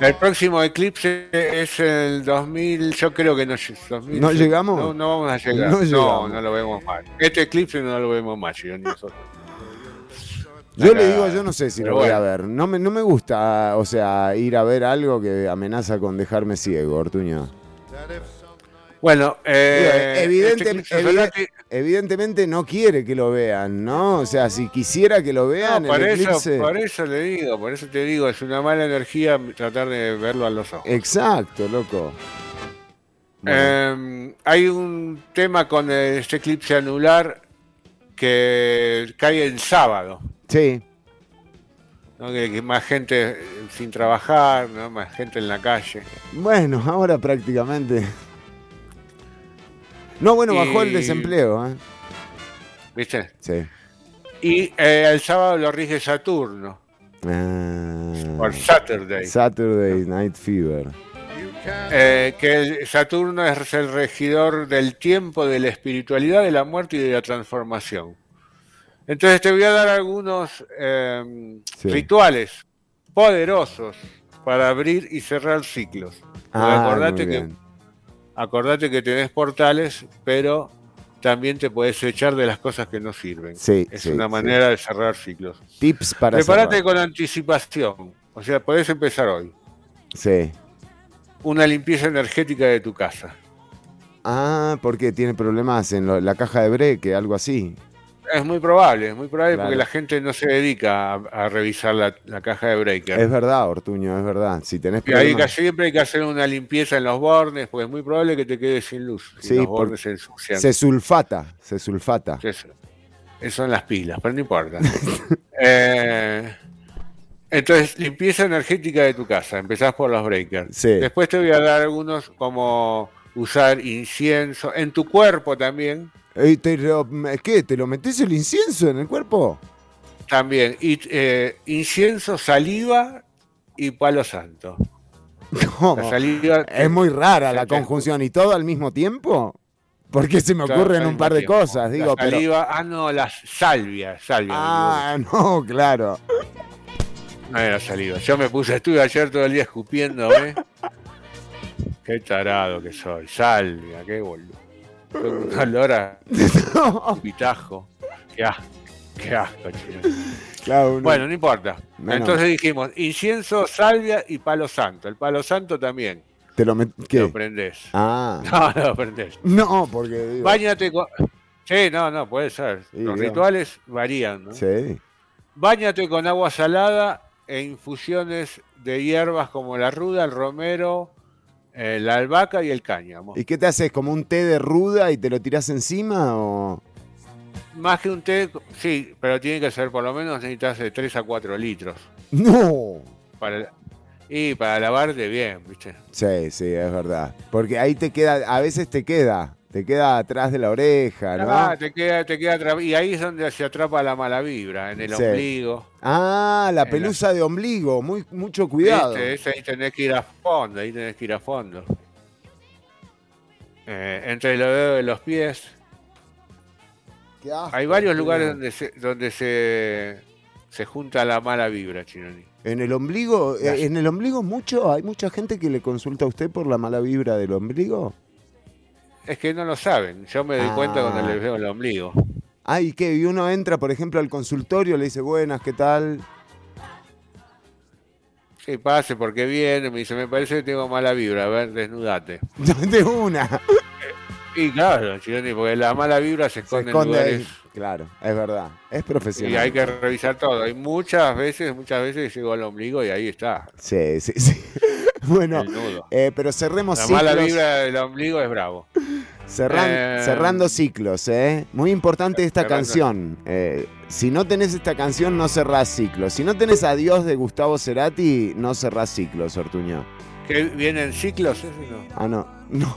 El próximo eclipse es el 2000, yo creo que no, lle- 2000, ¿No llegamos? No, no vamos a llegar. No No, no, lo vemos más. Este eclipse no lo vemos más, yo ni nosotros. Yo Acá- le digo, yo no sé si pero lo voy a ver. No me, no me gusta, o sea, ir a ver algo que amenaza con dejarme ciego, Ortuño. Bueno, eh, evidente- solar- evidentemente no quiere que lo vean, ¿no? O sea, si quisiera que lo vean, No, por, el eso, eclipse... por eso le digo, por eso te digo, es una mala energía tratar de verlo a los ojos. Exacto, loco. Eh, hay un tema con este eclipse anular que cae el sábado, Sí, ¿no? que, que más gente sin trabajar, ¿no? más gente en la calle. bueno, ahora prácticamente... No, bueno, bajó el desempleo, ¿eh? ¿Viste? Sí. Y eh, el sábado lo rige Saturno, Ah, por Saturday. Saturday Night Fever. Eh, que Saturno es el regidor del tiempo, de la espiritualidad, de la muerte y de la transformación. Entonces te voy a dar algunos eh, Sí. rituales poderosos para abrir y cerrar ciclos. Ah, acordate, que, acordate que tenés portales, pero también te puedes echar de las cosas que no sirven. Sí, es sí, una sí. manera de cerrar ciclos. Tips para Prepárate cerrar. con anticipación. O sea, podés empezar hoy. Sí. Una limpieza energética de tu casa. Ah, porque tiene problemas en lo- la caja de breque, algo así. Es muy probable, es muy probable Claro. porque la gente no se dedica a, a revisar la, la caja de breaker. Es verdad, Ortuño, es verdad. Si tenés que siempre hay que hacer una limpieza en los bordes, porque es muy probable que te quedes sin luz. Sí, los bordes se ensucian. Se sulfata, se sulfata. Eso son las pilas, pero no importa. Eh, entonces, limpieza energética de tu casa. Empezás por los breakers. Sí. Después te voy a dar algunos como usar incienso. En tu cuerpo también. Te lo- ¿Qué? ¿Te lo metés el incienso en el cuerpo? También. Y, eh, incienso, saliva y palo santo. ¿Cómo? La saliva. Es muy rara la conjunción. ¿Y todo al mismo tiempo? Porque se me ocurren un par de tiempo. cosas, La digo, pero... saliva, ah, no, la salvia, salvia. Ah, no, claro. No era saliva. Yo me puse, estuve ayer todo el día escupiendo, ¿eh? Qué tarado que soy. Salvia, qué boludo. Tengo Un olor a pitajo. Qué asco, qué asco, chino. Claro, Bueno, no importa. Entonces dijimos, incienso, salvia y palo santo. El palo santo también ¿Te lo ¿Qué? lo prendés. Ah. No, no lo prendés. No, porque digo... Báñate con... Sí, no, no, puede ser. Sí, Los rituales varían, ¿no? Sí. Báñate con agua salada e infusiones de hierbas como la ruda, el romero, eh, la albahaca y el cáñamo. ¿Y qué te haces? ¿Como un té de ruda y te lo tirás encima o...? Más que un té, sí, pero tiene que ser por lo menos necesitas de 3 a 4 litros. No. Para, y para lavarte bien, ¿viste? Sí, sí, es verdad. Porque ahí te queda, a veces te queda, te queda atrás de la oreja, ¿no? Ah, te queda, te queda y ahí es donde se atrapa la mala vibra, en el Sí. ombligo. Ah, la pelusa de ombligo, muy, mucho cuidado. Ese ahí tenés que ir a fondo, ahí tenés que ir a fondo. Eh, entre los dedos de los pies. Qué asco, Hay varios lugares donde se, donde se, se junta la mala vibra, Chinoni. En el ombligo, eh, en el ombligo mucho, hay mucha gente que le consulta a usted por la mala vibra del ombligo. Es que no lo saben. Yo me doy cuenta Ah. cuando les veo el ombligo. Ah, ¿y qué? Y uno entra, por ejemplo, al consultorio, le dice, buenas, ¿qué tal? Sí, pase porque viene, me dice, me parece que tengo mala vibra, a ver, desnudate. De una. Y claro, porque la mala vibra se Se esconde, en ahí. lugares Claro, es verdad. Es profesional. y hay que revisar todo. Hay muchas veces, muchas veces llego al ombligo y ahí está. Sí, sí, sí. Bueno, eh, pero cerremos La mala ciclos. vibra del ombligo es bravo. Cerran- Eh, cerrando ciclos, ¿eh? Muy importante esta cerrando- canción. Eh, si no tenés esta canción, no cerrás ciclos. Si no tenés Adiós de Gustavo Cerati, no cerrás ciclos, Ortuño. ¿Que vienen ciclos? Ese no. Ah, no. No.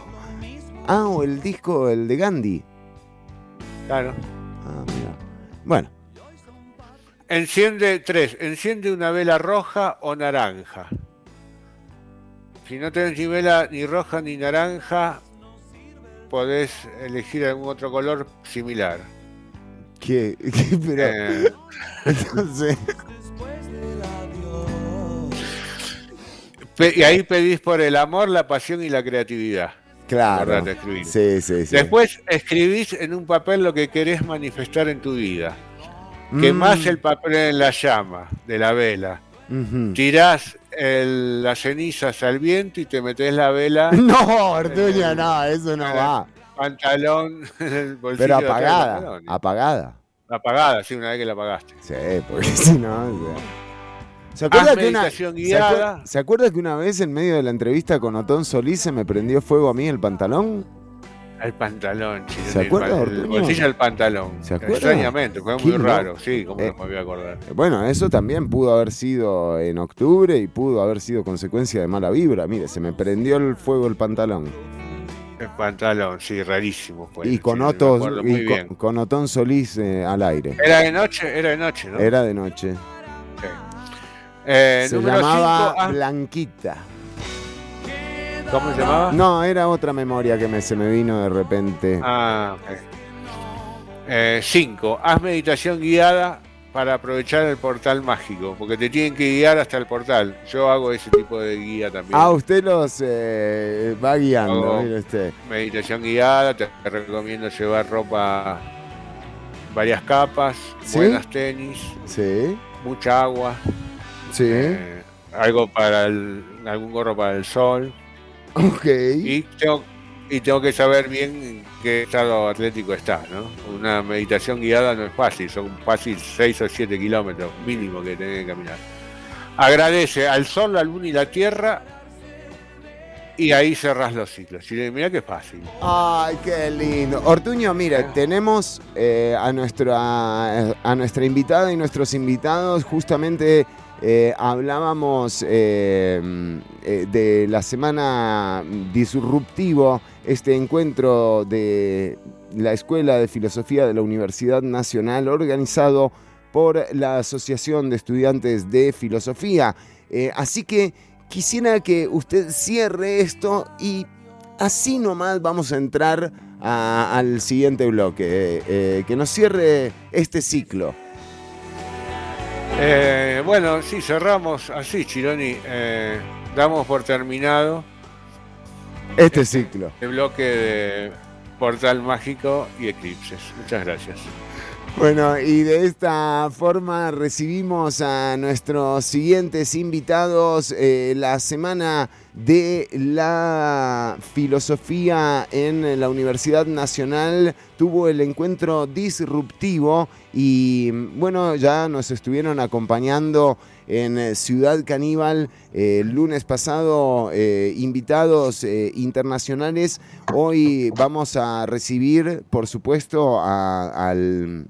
Ah, o el disco, el de Gandhi. Claro. Ah, mira. Bueno, Enciende tres. Enciende una vela roja o naranja. Si no tenés ni vela ni roja ni naranja, podés elegir algún otro color similar. ¿Qué? ¿Qué? Pero, Eh, entonces, y ahí pedís por el amor, la pasión y la creatividad. claro. Acordate, escribir. Sí, sí, sí. Después escribís en un papel lo que querés manifestar en tu vida. Mm, Quemás el papel en la llama de la vela. Tirás el- las cenizas al viento y te metés la vela, No, Ortuño, no, eso no va. pantalón, el bolsillo Pero de apagada, pantalón. apagada. Apagada, sí, una vez que la apagaste. Sí, porque si no. o sea. ¿Se acuerda, que una, ¿se, se acuerda que una vez en medio de la entrevista con Otón Solís se me prendió fuego a mí el pantalón? El pantalón, chileno, ¿Se acuerda, el, bolsillo del pantalón. ¿Se acuerda? Extrañamente, fue muy raro, sí, como Eh, no me voy a acordar. Bueno, eso también pudo haber sido en octubre y pudo haber sido consecuencia de mala vibra. Mire, se me prendió el fuego el pantalón. El pantalón, sí, rarísimo fue. y con, sí, Otto- y con- Otón Solís eh, al aire. Era de noche, era de noche, ¿no? Era de noche. Sí. Eh, se llamaba cinco, haz- Blanquita. ¿Cómo se llamaba? No, era otra memoria que me, se me vino de repente. Ah, ok. Eh, cinco, haz meditación guiada para aprovechar el portal mágico, porque te tienen que guiar hasta el portal. Yo hago ese tipo de guía también. Ah, usted los eh, va guiando, Hago mire usted. Meditación guiada, te recomiendo llevar ropa, varias capas, ¿Sí? buenas tenis, Sí, mucha agua, sí. eh, algo para el, algún gorro para el sol. Ok. Y tengo, y tengo que saber bien en qué estado atlético está, ¿no? Una meditación guiada no es fácil, son fácil 6 o 7 kilómetros mínimo que tenés que caminar. Agradece al sol, la luna y la tierra y ahí cerrás los ciclos. Y mira qué fácil. Ay, qué lindo. Ortuño, mire, tenemos eh, a, nuestra, a nuestra invitada y nuestros invitados. Justamente eh, hablábamos eh, eh, de la semana disruptivo, este encuentro de la Escuela de Filosofía de la Universidad Nacional organizado por la Asociación de Estudiantes de Filosofía. Así que quisiera que usted cierre esto y así nomás vamos a entrar al siguiente bloque, que nos cierre este ciclo. Eh, bueno, sí, cerramos así, Chironi. eh, damos por terminado Este ciclo. el bloque de Portal Mágico y Eclipses. Muchas gracias. Bueno, y de esta forma recibimos a nuestros siguientes invitados. Eh, la semana de la filosofía en la Universidad Nacional tuvo el encuentro disruptivo y bueno, ya nos estuvieron acompañando en Ciudad Caníbal eh, el lunes pasado eh, invitados internacionales. Hoy vamos a recibir, por supuesto, al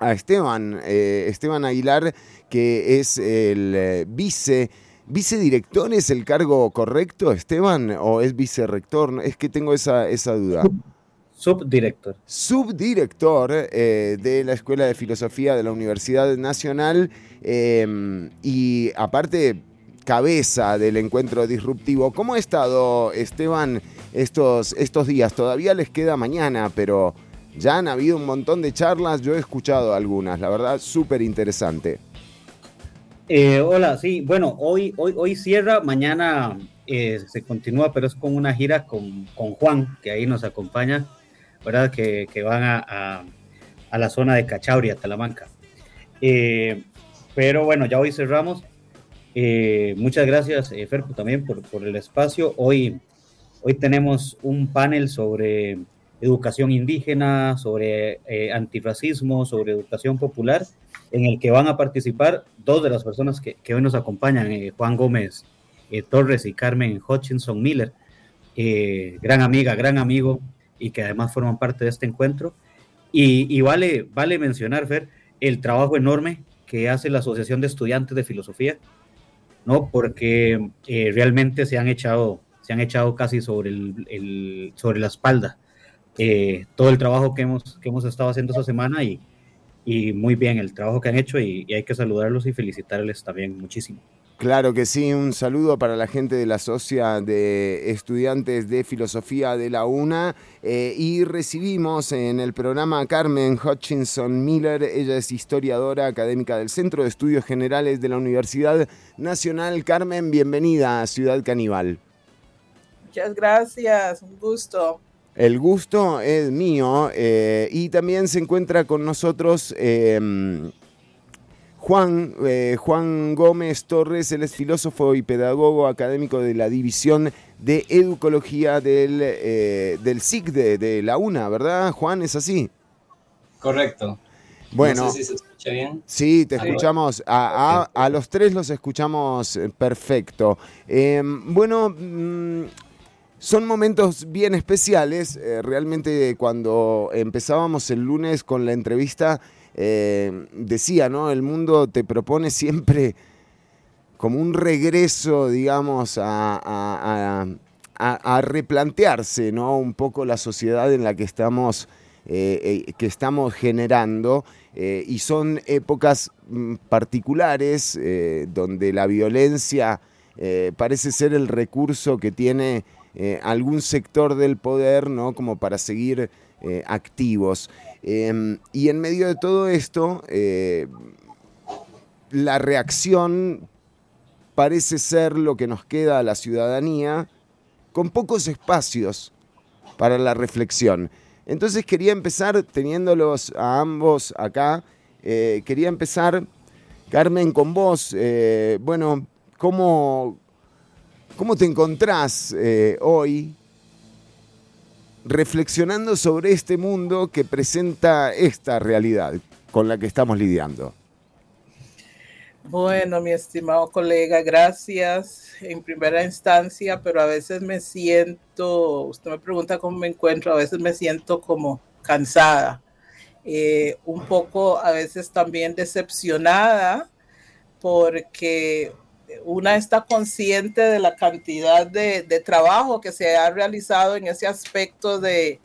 a Esteban, eh, Esteban Aguilar, que es el eh, vice, vicedirector, ¿es el cargo correcto, Esteban? ¿O es vicerrector? Es que tengo esa, esa duda. Subdirector. Subdirector eh, de la Escuela de Filosofía de la Universidad Nacional eh, y aparte cabeza del encuentro disruptivo. ¿Cómo ha estado, Esteban, estos, estos días? Todavía les queda mañana, pero ya han habido un montón de charlas, yo he escuchado algunas, la verdad, súper interesante. Eh, hola, sí, bueno, hoy, hoy, hoy cierra, mañana eh, se continúa, pero es con una gira con, con Juan, que ahí nos acompaña, ¿verdad? Que, que van a, a, la zona de Cachauria, Talamanca. Eh, pero bueno, ya hoy cerramos. Muchas gracias, Ferpo, también por, por el espacio. Hoy, hoy tenemos un panel sobre educación indígena, sobre eh, antirracismo, sobre educación popular, en el que van a participar dos de las personas que, que hoy nos acompañan, eh, Juan Gómez eh, Torres y Carmen Hutchinson Miller, eh, gran amiga, gran amigo, y que además forman parte de este encuentro. Y, y vale, vale mencionar, Fer, el trabajo enorme que hace la Asociación de Estudiantes de Filosofía, ¿no? Porque eh, realmente se han echado, se han echado casi sobre, el, el- sobre la espalda eh, todo el trabajo que hemos, que hemos estado haciendo esta semana y, y muy bien el trabajo que han hecho y, y hay que saludarlos y felicitarles también muchísimo. Claro que sí, un saludo para la gente de la Socia de Estudiantes de Filosofía de la UNA eh, y recibimos en el programa a Carmen Hutchinson Miller, ella es historiadora académica del Centro de Estudios Generales de la Universidad Nacional. Carmen, bienvenida a Ciudad Caníbal. Muchas gracias, un gusto. El gusto es mío eh, y también se encuentra con nosotros... Eh, Juan, eh, Juan Gómez Torres, él es filósofo y pedagogo académico de la División de Educología del, eh, del SIC de, la UNA, ¿verdad, Juan? ¿Es así? Correcto. Bueno, no sé si se escucha bien. Sí, te escuchamos. A, los tres los escuchamos eh, perfecto. Em, bueno, mm, son momentos bien especiales. realmente cuando empezábamos el lunes con la entrevista, eh, decía, ¿no? El mundo te propone siempre como un regreso, digamos, a, replantearse, ¿no? Un poco la sociedad en la que estamos, eh, eh, que estamos generando. y son épocas mm, particulares donde la violencia parece ser el recurso que tiene algún sector del poder, ¿no? Como para seguir activos. Em, y en medio de todo esto, eh, la reacción parece ser lo que nos queda a la ciudadanía, con pocos espacios para la reflexión. Entonces quería empezar, teniéndolos a ambos acá, eh, quería empezar, Carmen, con vos. Eh, bueno, ¿cómo, ¿cómo te encontrás hoy reflexionando sobre este mundo que presenta esta realidad con la que estamos lidiando. Bueno, mi estimado colega, gracias en primera instancia, pero a veces me siento, usted me pregunta cómo me encuentro, a veces me siento como cansada, eh, un poco a veces también decepcionada, porque una está consciente de la cantidad de, trabajo que se ha realizado en ese aspecto de,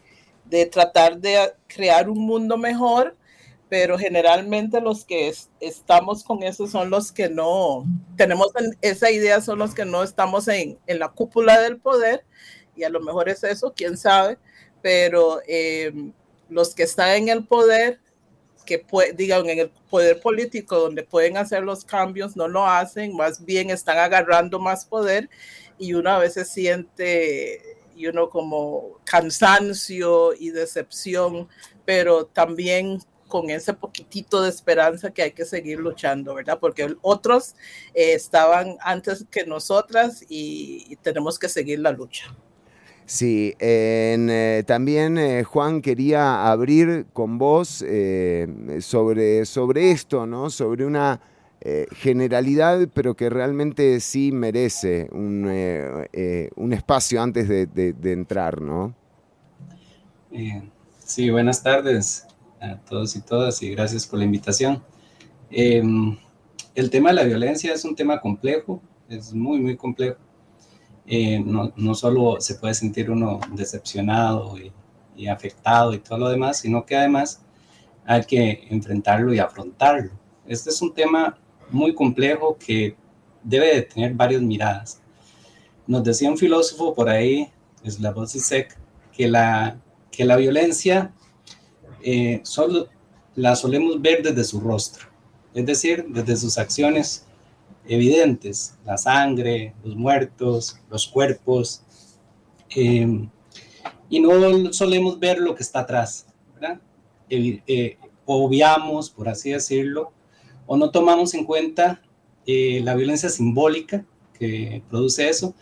tratar de crear un mundo mejor, pero generalmente los que estamos con eso son los que no tenemos esa idea, son los que no estamos en, la cúpula del poder, y a lo mejor es eso, quién sabe, pero eh, los que están en el poder que digan en el poder político donde pueden hacer los cambios no lo hacen, más bien están agarrando más poder y uno a veces siente y uno como cansancio y decepción, pero también con ese poquitito de esperanza que hay que seguir luchando, ¿verdad? Porque otros eh, estaban antes que nosotras y tenemos que seguir la lucha. Sí, eh, también eh, Juan quería abrir con vos eh, sobre, sobre esto, ¿no? Sobre una generalidad, pero que realmente sí merece un, espacio antes de, de, entrar, ¿no? sí, buenas tardes a todos y todas y gracias por la invitación. Em, el tema de la violencia es un tema complejo, es muy, muy complejo eh, no, no, solo se puede sentir uno decepcionado y, afectado y todo lo demás, sino que además hay que enfrentarlo y afrontarlo. Este es un tema muy complejo que debe de tener varias miradas. Nos decía un filósofo por ahí, Slavoj que la, que la violencia eh, solo la solemos ver desde su rostro, es decir, desde sus acciones evidentes, la sangre, los muertos, los cuerpos, em, y no solemos ver lo que está atrás, ¿verdad? Eh, obviamos, por así decirlo, o no tomamos en cuenta eh, la violencia simbólica que produce eso,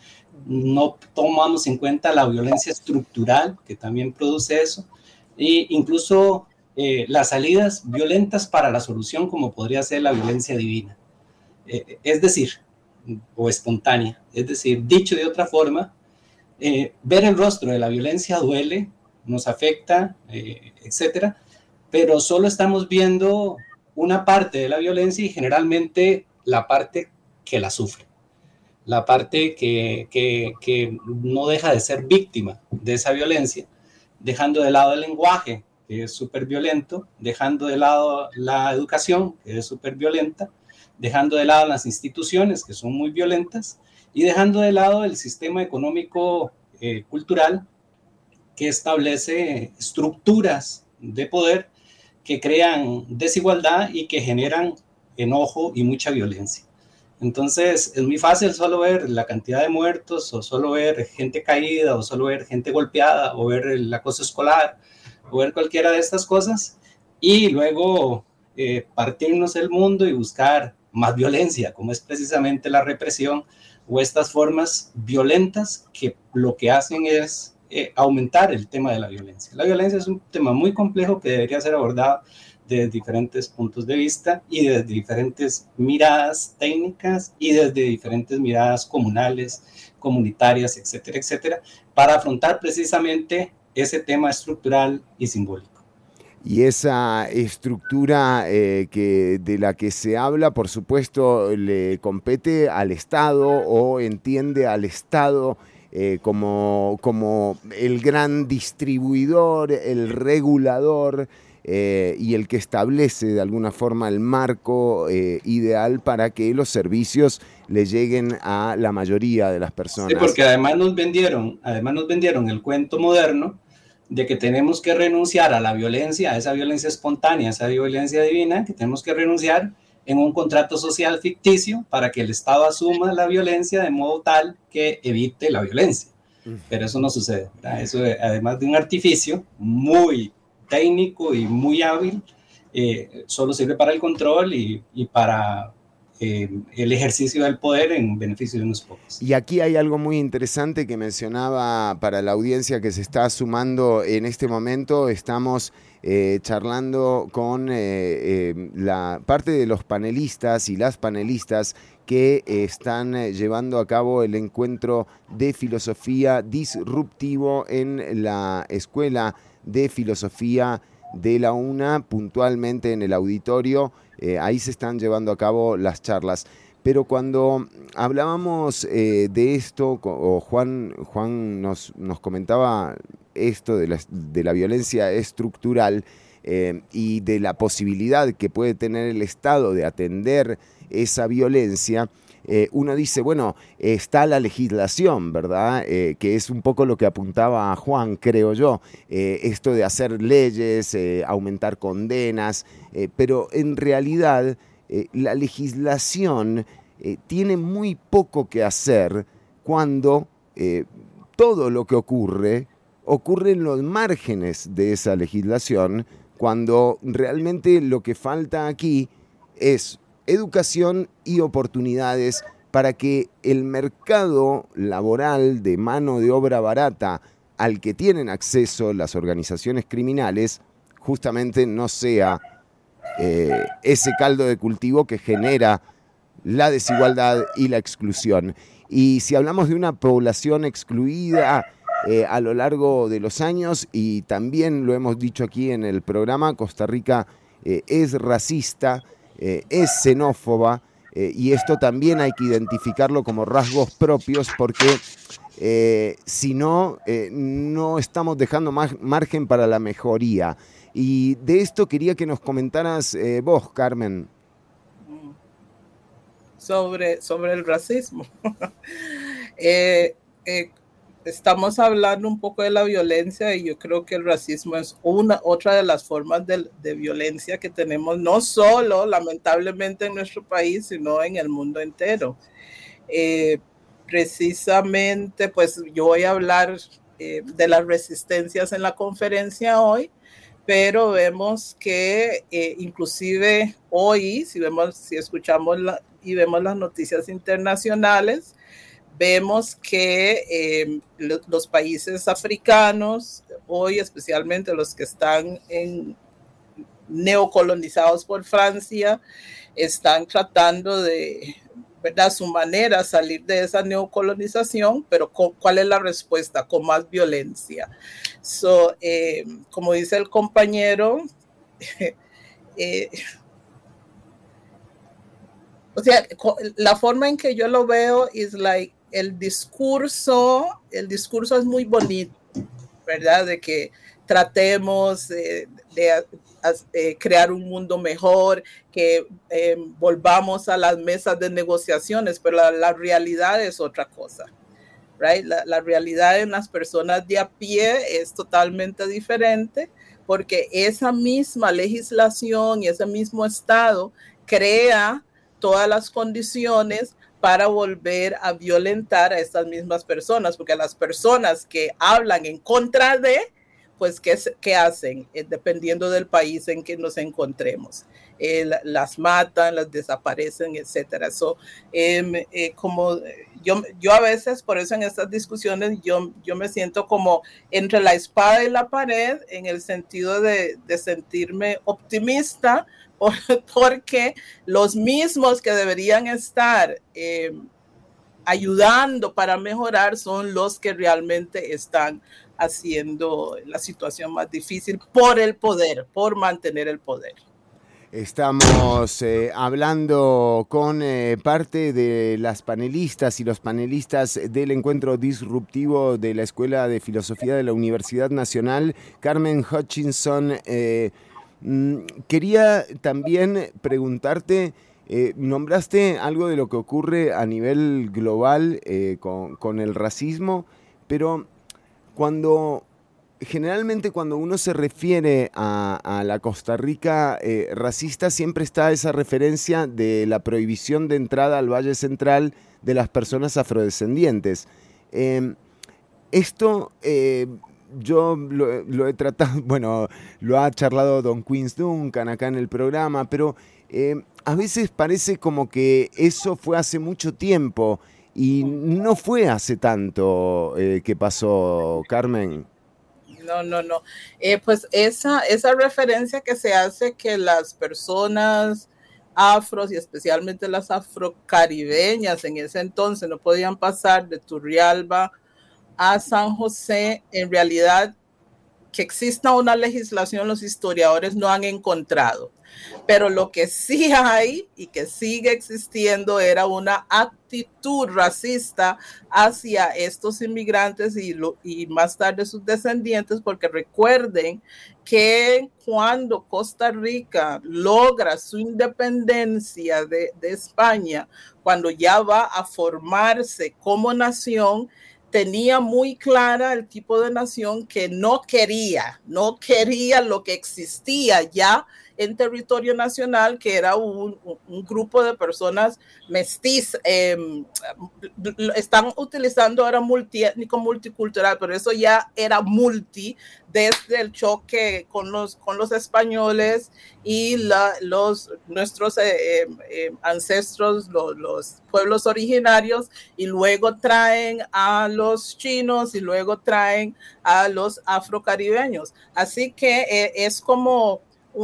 no tomamos en cuenta la violencia estructural que también produce eso, e incluso eh, las salidas violentas para la solución, como podría ser la violencia divina. Eh, es decir, o espontánea, es decir, dicho de otra forma, eh, ver el rostro de la violencia duele, nos afecta, eh, etcétera, pero solo estamos viendo una parte de la violencia y generalmente la parte que la sufre, la parte que, que no deja de ser víctima de esa violencia, dejando de lado el lenguaje, que es súper violento, dejando de lado la educación, que es súper violenta, dejando de lado las instituciones que son muy violentas y dejando de lado el sistema económico eh, cultural que establece estructuras de poder que crean desigualdad y que generan enojo y mucha violencia. Entonces es muy fácil solo ver la cantidad de muertos o solo ver gente caída o solo ver gente golpeada o ver el acoso escolar o ver cualquiera de estas cosas y luego eh, partirnos el mundo y buscar más violencia, como es precisamente la represión o estas formas violentas que lo que hacen es eh, aumentar el tema de la violencia. La violencia es un tema muy complejo que debería ser abordado desde diferentes puntos de vista y desde diferentes miradas técnicas y desde diferentes miradas comunales, comunitarias, etcétera, etcétera, para afrontar precisamente ese tema estructural y simbólico. Y esa estructura eh, que, de la que se habla, por supuesto, le compete al Estado o entiende al Estado eh, como, como el gran distribuidor, el regulador eh, y el que establece de alguna forma el marco eh, ideal para que los servicios le lleguen a la mayoría de las personas. Sí, porque además nos vendieron, además nos vendieron el cuento moderno de que tenemos que renunciar a la violencia, a esa violencia espontánea, a esa violencia divina, que tenemos que renunciar en un contrato social ficticio para que el Estado asuma la violencia de modo tal que evite la violencia. Pero eso no sucede. Eso, además de un artificio muy técnico y muy hábil, eh, solo sirve para el control y, para eh, el ejercicio del poder en beneficio de unos pocos. Y aquí hay algo muy interesante que mencionaba para la audiencia que se está sumando en este momento. Estamos eh, charlando con la parte de los panelistas y las panelistas que están llevando a cabo el encuentro de filosofía disruptivo en la escuela de filosofía de la UNA, puntualmente en el auditorio. Eh, ahí se están llevando a cabo las charlas. Pero cuando hablábamos eh, de esto, o Juan, Juan nos, nos comentaba esto de la, violencia estructural eh, y de la posibilidad que puede tener el Estado de atender esa violencia, eh, uno dice, bueno, está la legislación, ¿verdad? Eh, que es un poco lo que apuntaba Juan, creo yo, eh, esto de hacer leyes, aumentar condenas, pero en realidad la legislación tiene muy poco que hacer cuando todo lo que ocurre ocurre en los márgenes de esa legislación, cuando realmente lo que falta aquí es educación y oportunidades para que el mercado laboral de mano de obra barata al que tienen acceso las organizaciones criminales justamente no sea eh, ese caldo de cultivo que genera la desigualdad y la exclusión. Y si hablamos de una población excluida eh, a lo largo de los años, y también lo hemos dicho aquí en el programa, Costa Rica eh, es racista, eh, es xenófoba eh, y esto también hay que identificarlo como rasgos propios porque eh, si no, no estamos dejando más margen para la mejoría. Y de esto quería que nos comentaras vos, Carmen. Sobre, sobre el racismo. estamos hablando un poco de la violencia y yo creo que el racismo es una otra de las formas de, violencia que tenemos no solo lamentablemente en nuestro país sino en el mundo entero. Eh, precisamente pues yo voy a hablar eh, de las resistencias en la conferencia hoy pero vemos que eh, inclusive hoy si vemos si escuchamos la, y vemos las noticias internacionales vemos que eh, los países africanos, hoy especialmente los que están en, neocolonizados por Francia, están tratando de, ¿verdad? Su manera salir de esa neocolonización, pero ¿cuál es la respuesta? Con más violencia. So, eh, como dice el compañero, eh, o sea, la forma en que yo lo veo es like el discurso, el discurso es muy bonito, ¿verdad? De que tratemos de crear un mundo mejor, que volvamos a las mesas de negociaciones, pero la, realidad es otra cosa. Right? La, la, realidad en las personas de a pie es totalmente diferente porque esa misma legislación y ese mismo Estado crea todas las condiciones para volver a violentar a estas mismas personas, porque las personas que hablan en contra de, pues, ¿qué, qué hacen? Eh, dependiendo del país en que nos encontremos. Eh, las matan, las desaparecen, etcétera. So, em, eh, como yo, yo a veces, por eso en estas discusiones, yo, yo me siento como entre la espada y la pared, en el sentido de, de sentirme optimista, porque los mismos que deberían estar em, ayudando para mejorar son los que realmente están haciendo la situación más difícil por el poder, por mantener el poder. Estamos eh, hablando con eh, parte de las panelistas y los panelistas del encuentro disruptivo de la Escuela de Filosofía de la Universidad Nacional, Carmen Hutchinson. Eh, quería también preguntarte, nombraste algo de lo que ocurre a nivel global con, con el racismo, pero cuando generalmente cuando uno se refiere a, la Costa Rica eh, racista, siempre está esa referencia de la prohibición de entrada al Valle Central de las personas afrodescendientes. Em, esto eh, yo lo, he tratado, bueno, lo ha charlado Don Queens Duncan acá en el programa, pero em, a veces parece como que eso fue hace mucho tiempo y no fue hace tanto eh, que pasó, Carmen no, no, no. Eh, pues esa, esa referencia que se hace que las personas afros y especialmente las afrocaribeñas en ese entonces no podían pasar de Turrialba a San José, en realidad que exista una legislación los historiadores no han encontrado. Pero lo que sí hay y que sigue existiendo era una actitud racista hacia estos inmigrantes y, más tarde sus descendientes, porque recuerden que cuando Costa Rica logra su independencia de, de España, cuando ya va a formarse como nación, tenía muy clara el tipo de nación que no quería, no quería lo que existía ya en territorio nacional, que era un, grupo de personas mestizas. Em, están utilizando ahora multiétnico, multicultural, pero eso ya era multi desde el choque con los, con los españoles y los, nuestros eh, em, ancestros, los pueblos originarios, y luego traen a los chinos y luego traen a los afrocaribeños. Así que eh, es como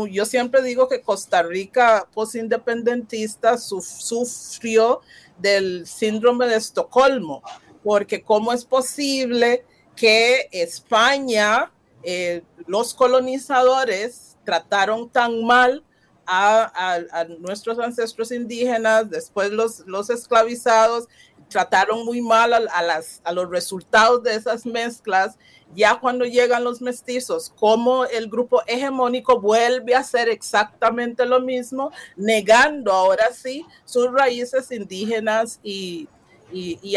yo siempre digo que Costa Rica posindependentista sufrió del síndrome de Estocolmo, porque cómo es posible que España, eh, los colonizadores trataron tan mal a, nuestros ancestros indígenas, después los, los esclavizados, trataron muy mal a, las, a los resultados de esas mezclas ya cuando llegan los mestizos, como el grupo hegemónico vuelve a hacer exactamente lo mismo, negando ahora sí sus raíces indígenas y,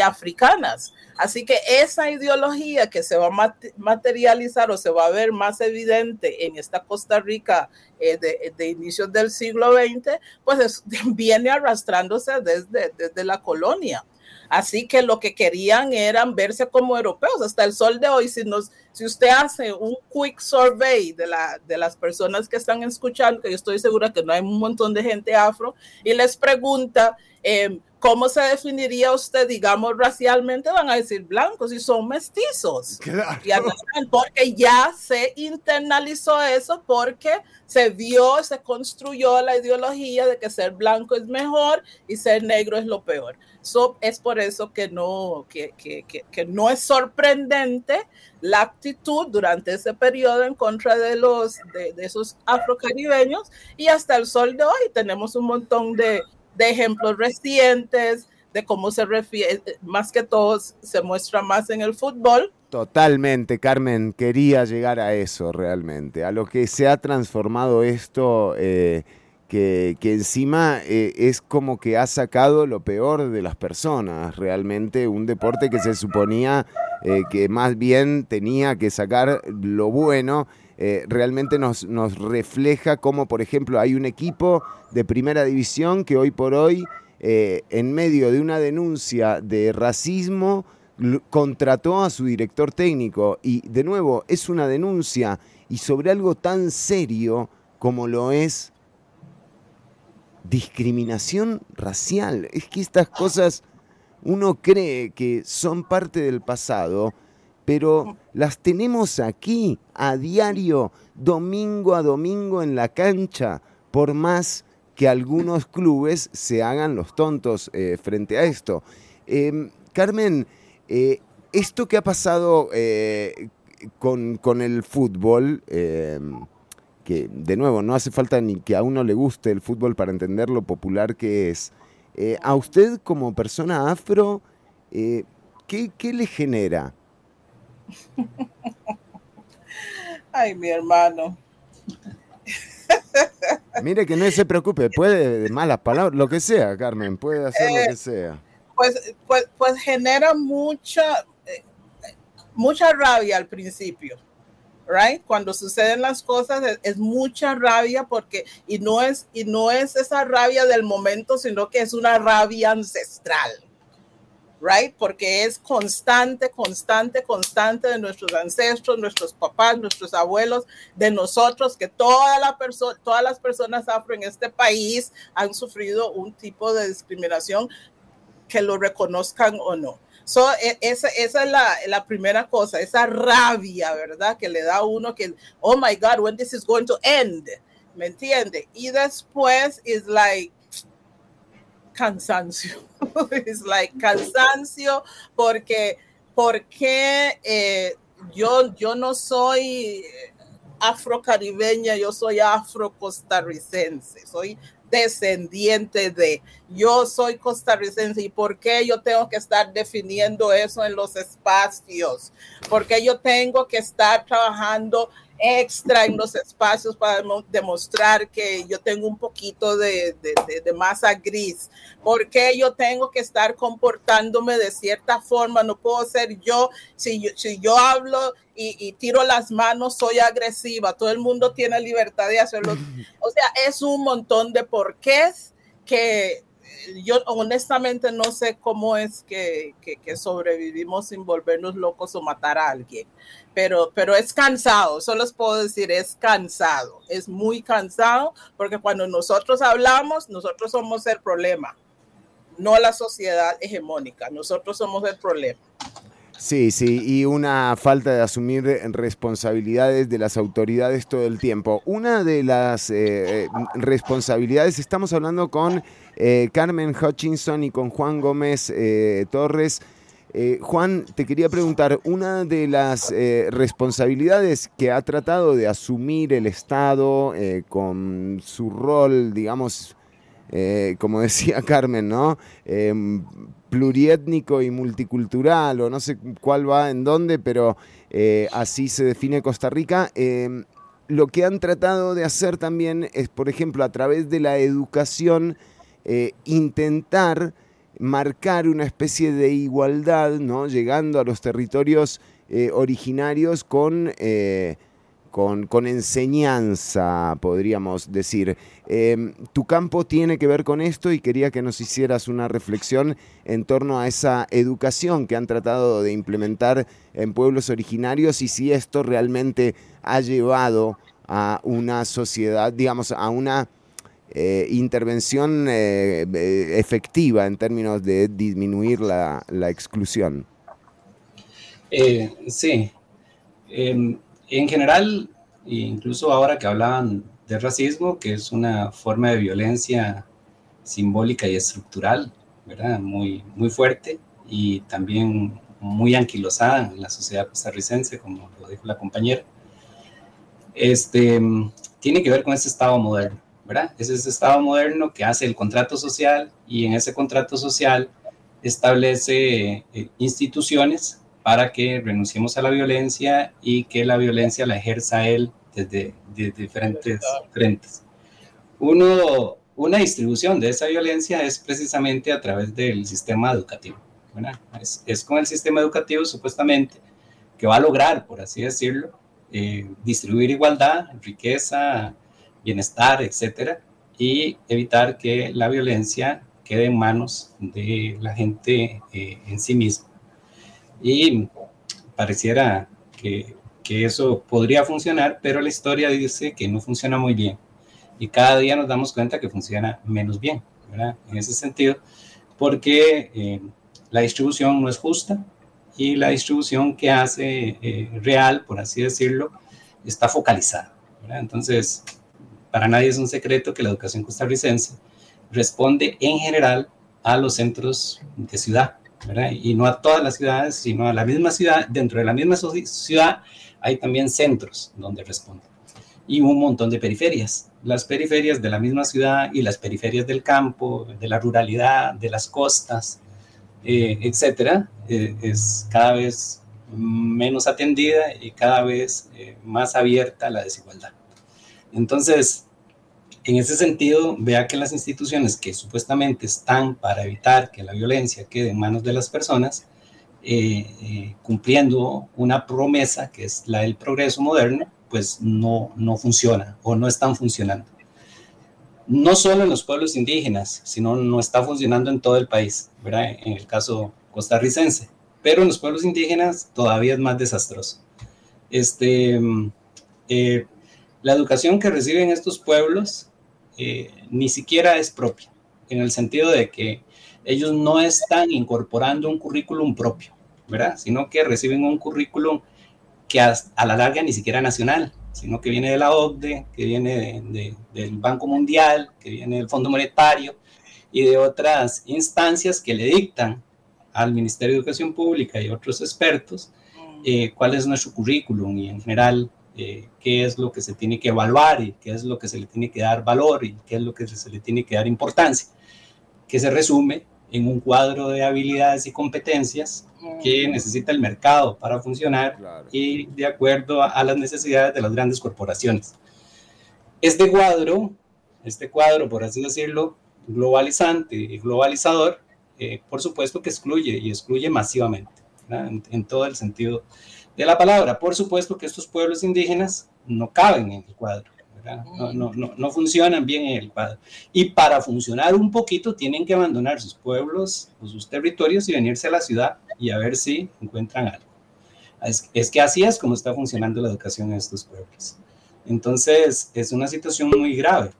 africanas. Así que esa ideología que se va a materializar o se va a ver más evidente en esta Costa Rica eh, de, inicios del siglo XX, pues viene arrastrándose desde, desde la colonia. Así que lo que querían eran verse como europeos. Hasta el sol de hoy, si, nos, si usted hace un quick survey de, la, de las personas que están escuchando, que yo estoy segura que no hay un montón de gente afro, y les pregunta, em, ¿cómo se definiría usted, digamos, racialmente? Van a decir blancos y son mestizos. porque ya se internalizó eso, porque se vio, se construyó la ideología de que ser blanco es mejor y ser negro es lo peor es por eso que no, que, que, que, no es sorprendente la actitud durante ese periodo en contra de, los, de, esos afrocaribeños y hasta el sol de hoy tenemos un montón de, de ejemplos recientes de cómo se refiere, más que todo se muestra más en el fútbol, Totalmente, Carmen, quería llegar a eso realmente, a lo que se ha transformado esto, eh, que, encima eh, es como que ha sacado lo peor de las personas, realmente un deporte que se suponía eh, que más bien tenía que sacar lo bueno, realmente nos, nos refleja como por ejemplo hay un equipo de primera división que hoy por hoy, en medio de una denuncia de racismo, contrató a su director técnico y de nuevo es una denuncia y sobre algo tan serio como lo es discriminación racial. Es que estas cosas uno cree que son parte del pasado, pero las tenemos aquí a diario, domingo a domingo en la cancha, por más que algunos clubes se hagan los tontos eh, frente a esto. Em, Carmen, eh, esto que ha pasado eh, con, el fútbol, em, que de nuevo no hace falta ni que a uno le guste el fútbol para entender lo popular que es, eh, a usted como persona afro, ¿qué, ¿qué le genera? Ay, mi hermano. Mire que no se preocupe, puede de malas palabras, lo que sea, Carmen, puede hacer lo que sea pues, pues, pues genera mucha, eh, mucha rabia al principio. Right? Cuando suceden las cosas es, mucha rabia porque y no es y no es esa rabia del momento, sino que es una rabia ancestral. Right? Porque es constante, constante, constante de nuestros ancestros, nuestros papás, nuestros abuelos, de nosotros, que toda la todas las personas afro en este país han sufrido un tipo de discriminación que lo reconozcan o no. So, e, esa, esa es la, la, primera cosa, esa rabia, ¿verdad? Que le da a uno que, oh my God, when this is going to end, ¿me entiende? Y después es like cansancio, es like cansancio porque, porque eh, yo, yo no soy afrocaribeña, yo soy afro-costarricense, soy descendiente de. Yo soy costarricense y por qué yo tengo que estar definiendo eso en los espacios, porque yo tengo que estar trabajando extra en los espacios para demostrar que yo tengo un poquito de, masa gris. porque yo tengo que estar comportándome de cierta forma? No puedo ser yo, si yo, si yo hablo y, tiro las manos, soy agresiva. Todo el mundo tiene libertad de hacerlo. O sea, es un montón de porqués que yo honestamente no sé cómo es que, sobrevivimos sin volvernos locos o matar a alguien, pero, pero es cansado, solo les puedo decir, es cansado, es muy cansado, porque cuando nosotros hablamos, nosotros somos el problema, no la sociedad hegemónica, nosotros somos el problema. Sí, sí, y una falta de asumir responsabilidades de las autoridades todo el tiempo. Una de las eh, eh, responsabilidades, estamos hablando con eh, Carmen Hutchinson y con Juan Gómez Torres. Juan, te quería preguntar, una de las responsabilidades que ha tratado de asumir el Estado con su rol, digamos, como decía Carmen, ¿no? Em, pluriétnico y multicultural, o no sé cuál va en dónde, pero eh, así se define Costa Rica. Em, lo que han tratado de hacer también es, por ejemplo, a través de la educación, eh, intentar marcar una especie de igualdad, ¿no? llegando a los territorios eh, originarios con con, enseñanza, podríamos decir. Em, tu campo tiene que ver con esto y quería que nos hicieras una reflexión en torno a esa educación que han tratado de implementar en pueblos originarios y si esto realmente ha llevado a una sociedad, digamos, a una eh, intervención eh, eh, efectiva en términos de disminuir la, la exclusión. sí. Em, en general, incluso ahora que hablaban de racismo, que es una forma de violencia simbólica y estructural, ¿verdad? Muy, muy fuerte y también muy anquilosada en la sociedad costarricense, como lo dijo la compañera. Este, tiene que ver con ese Estado moderno, ¿verdad? Es ese Estado moderno que hace el contrato social y en ese contrato social establece eh, instituciones para que renunciemos a la violencia y que la violencia la ejerza él desde, diferentes frentes. Uno, una distribución de esa violencia es precisamente a través del sistema educativo. Es, es, con el sistema educativo supuestamente que va a lograr, por así decirlo, eh, distribuir igualdad, riqueza, bienestar, etcétera, y evitar que la violencia quede en manos de la gente eh, en sí misma. Y pareciera que, que, eso podría funcionar, pero la historia dice que no funciona muy bien. Y cada día nos damos cuenta que funciona menos bien, ¿verdad? En ese sentido, porque eh, la distribución no es justa y la distribución que hace eh, real, por así decirlo, está focalizada. Entonces, para nadie es un secreto que la educación costarricense responde en general a los centros de ciudad. Y no a todas las ciudades, sino a la misma ciudad. Dentro de la misma ciudad hay también centros donde responde. Y un montón de periferias. Las periferias de la misma ciudad y las periferias del campo, de la ruralidad, de las costas, eh, etcétera, eh, es cada vez menos atendida y cada vez eh, más abierta a la desigualdad. Entonces, en ese sentido, vea que las instituciones que supuestamente están para evitar que la violencia quede en manos de las personas, eh, eh, cumpliendo una promesa que es la del progreso moderno, pues no, no funciona o no están funcionando. No solo en los pueblos indígenas, sino no está funcionando en todo el país. En el caso costarricense. Pero en los pueblos indígenas todavía es más desastroso. Este, eh, la educación que reciben estos pueblos eh, ni siquiera es propia, en el sentido de que ellos no están incorporando un currículum propio, ¿verdad? Sino que reciben un currículum que a, la larga ni siquiera nacional, sino que viene de la OCDE, que viene del Banco Mundial, que viene del Fondo Monetario y de otras instancias que le dictan al Ministerio de Educación Pública y otros expertos eh, cuál es nuestro currículum y en general eh, qué es lo que se tiene que evaluar y qué es lo que se le tiene que dar valor y qué es lo que se le tiene que dar importancia, que se resume en un cuadro de habilidades y competencias que necesita el mercado para funcionar y de acuerdo a, las necesidades de las grandes corporaciones. Este cuadro, este cuadro, por así decirlo, globalizante y globalizador, eh, por supuesto que excluye y excluye masivamente, en, en, todo el sentido de la palabra. Por supuesto que estos pueblos indígenas no caben en el cuadro, no, no, no, no, funcionan bien en el cuadro. Y para funcionar un poquito tienen que abandonar sus pueblos o sus territorios y venirse a la ciudad y a ver si encuentran algo. Es, es que así es como está funcionando la educación en estos pueblos. Entonces es una situación muy grave.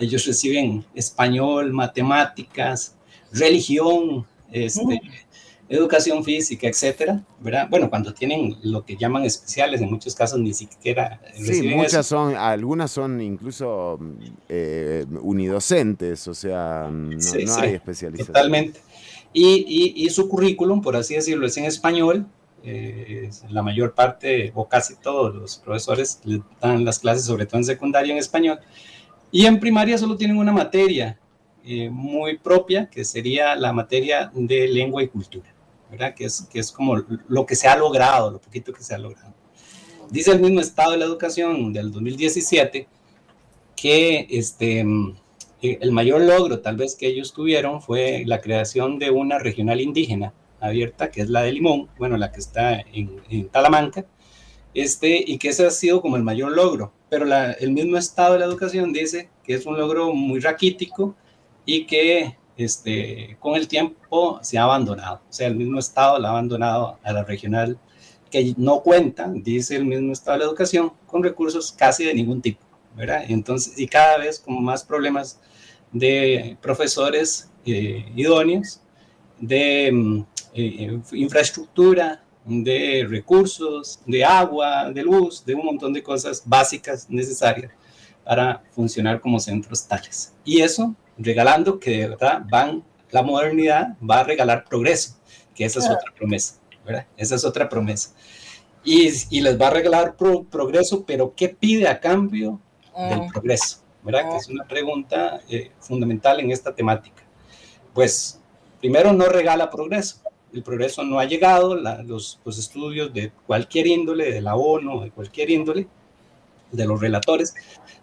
Ellos reciben español, matemáticas, religión, este, educación física, etcétera, ¿verdad? Bueno, cuando tienen lo que llaman especiales, en muchos casos ni siquiera Sí, muchas son, algunas son incluso eh, unidocentes, o sea, no, hay especialización. Totalmente. Y, y, su currículum, por así decirlo, es en español. Eh, la mayor parte, o casi todos los profesores le dan las clases, sobre todo en secundaria, en español. Y en primaria solo tienen una materia eh, muy propia, que sería la materia de lengua y cultura. Que es, que es como lo que se ha logrado, lo poquito que se ha logrado. Dice el mismo Estado de la Educación del 2017 que este, eh, el mayor logro tal vez que ellos tuvieron fue la creación de una regional indígena abierta, que es la de Limón, bueno, la que está en, Talamanca, este, y que ese ha sido como el mayor logro. Pero el mismo Estado de la Educación dice que es un logro muy raquítico y que este, con el tiempo se ha abandonado. O sea, el mismo Estado la ha abandonado a la regional, que no cuenta, dice el mismo Estado de la Educación, con recursos casi de ningún tipo, ¿verdad? Entonces, y cada vez como más problemas de profesores eh, idóneos, de mm, eh, infraestructura, de recursos, de agua, de luz, de un montón de cosas básicas necesarias para funcionar como centros tales. Y eso regalando que de verdad van, la modernidad va a regalar progreso, que esa es otra promesa, ¿verdad? Esa es otra promesa. Y, y les va a regalar progreso, pero ¿qué pide a cambio del mm. progreso? ¿Verdad? Que es una pregunta eh, fundamental en esta temática. Pues primero no regala progreso, el progreso no ha llegado, los, los, estudios de cualquier índole, de la ONU, de cualquier índole, de los relatores,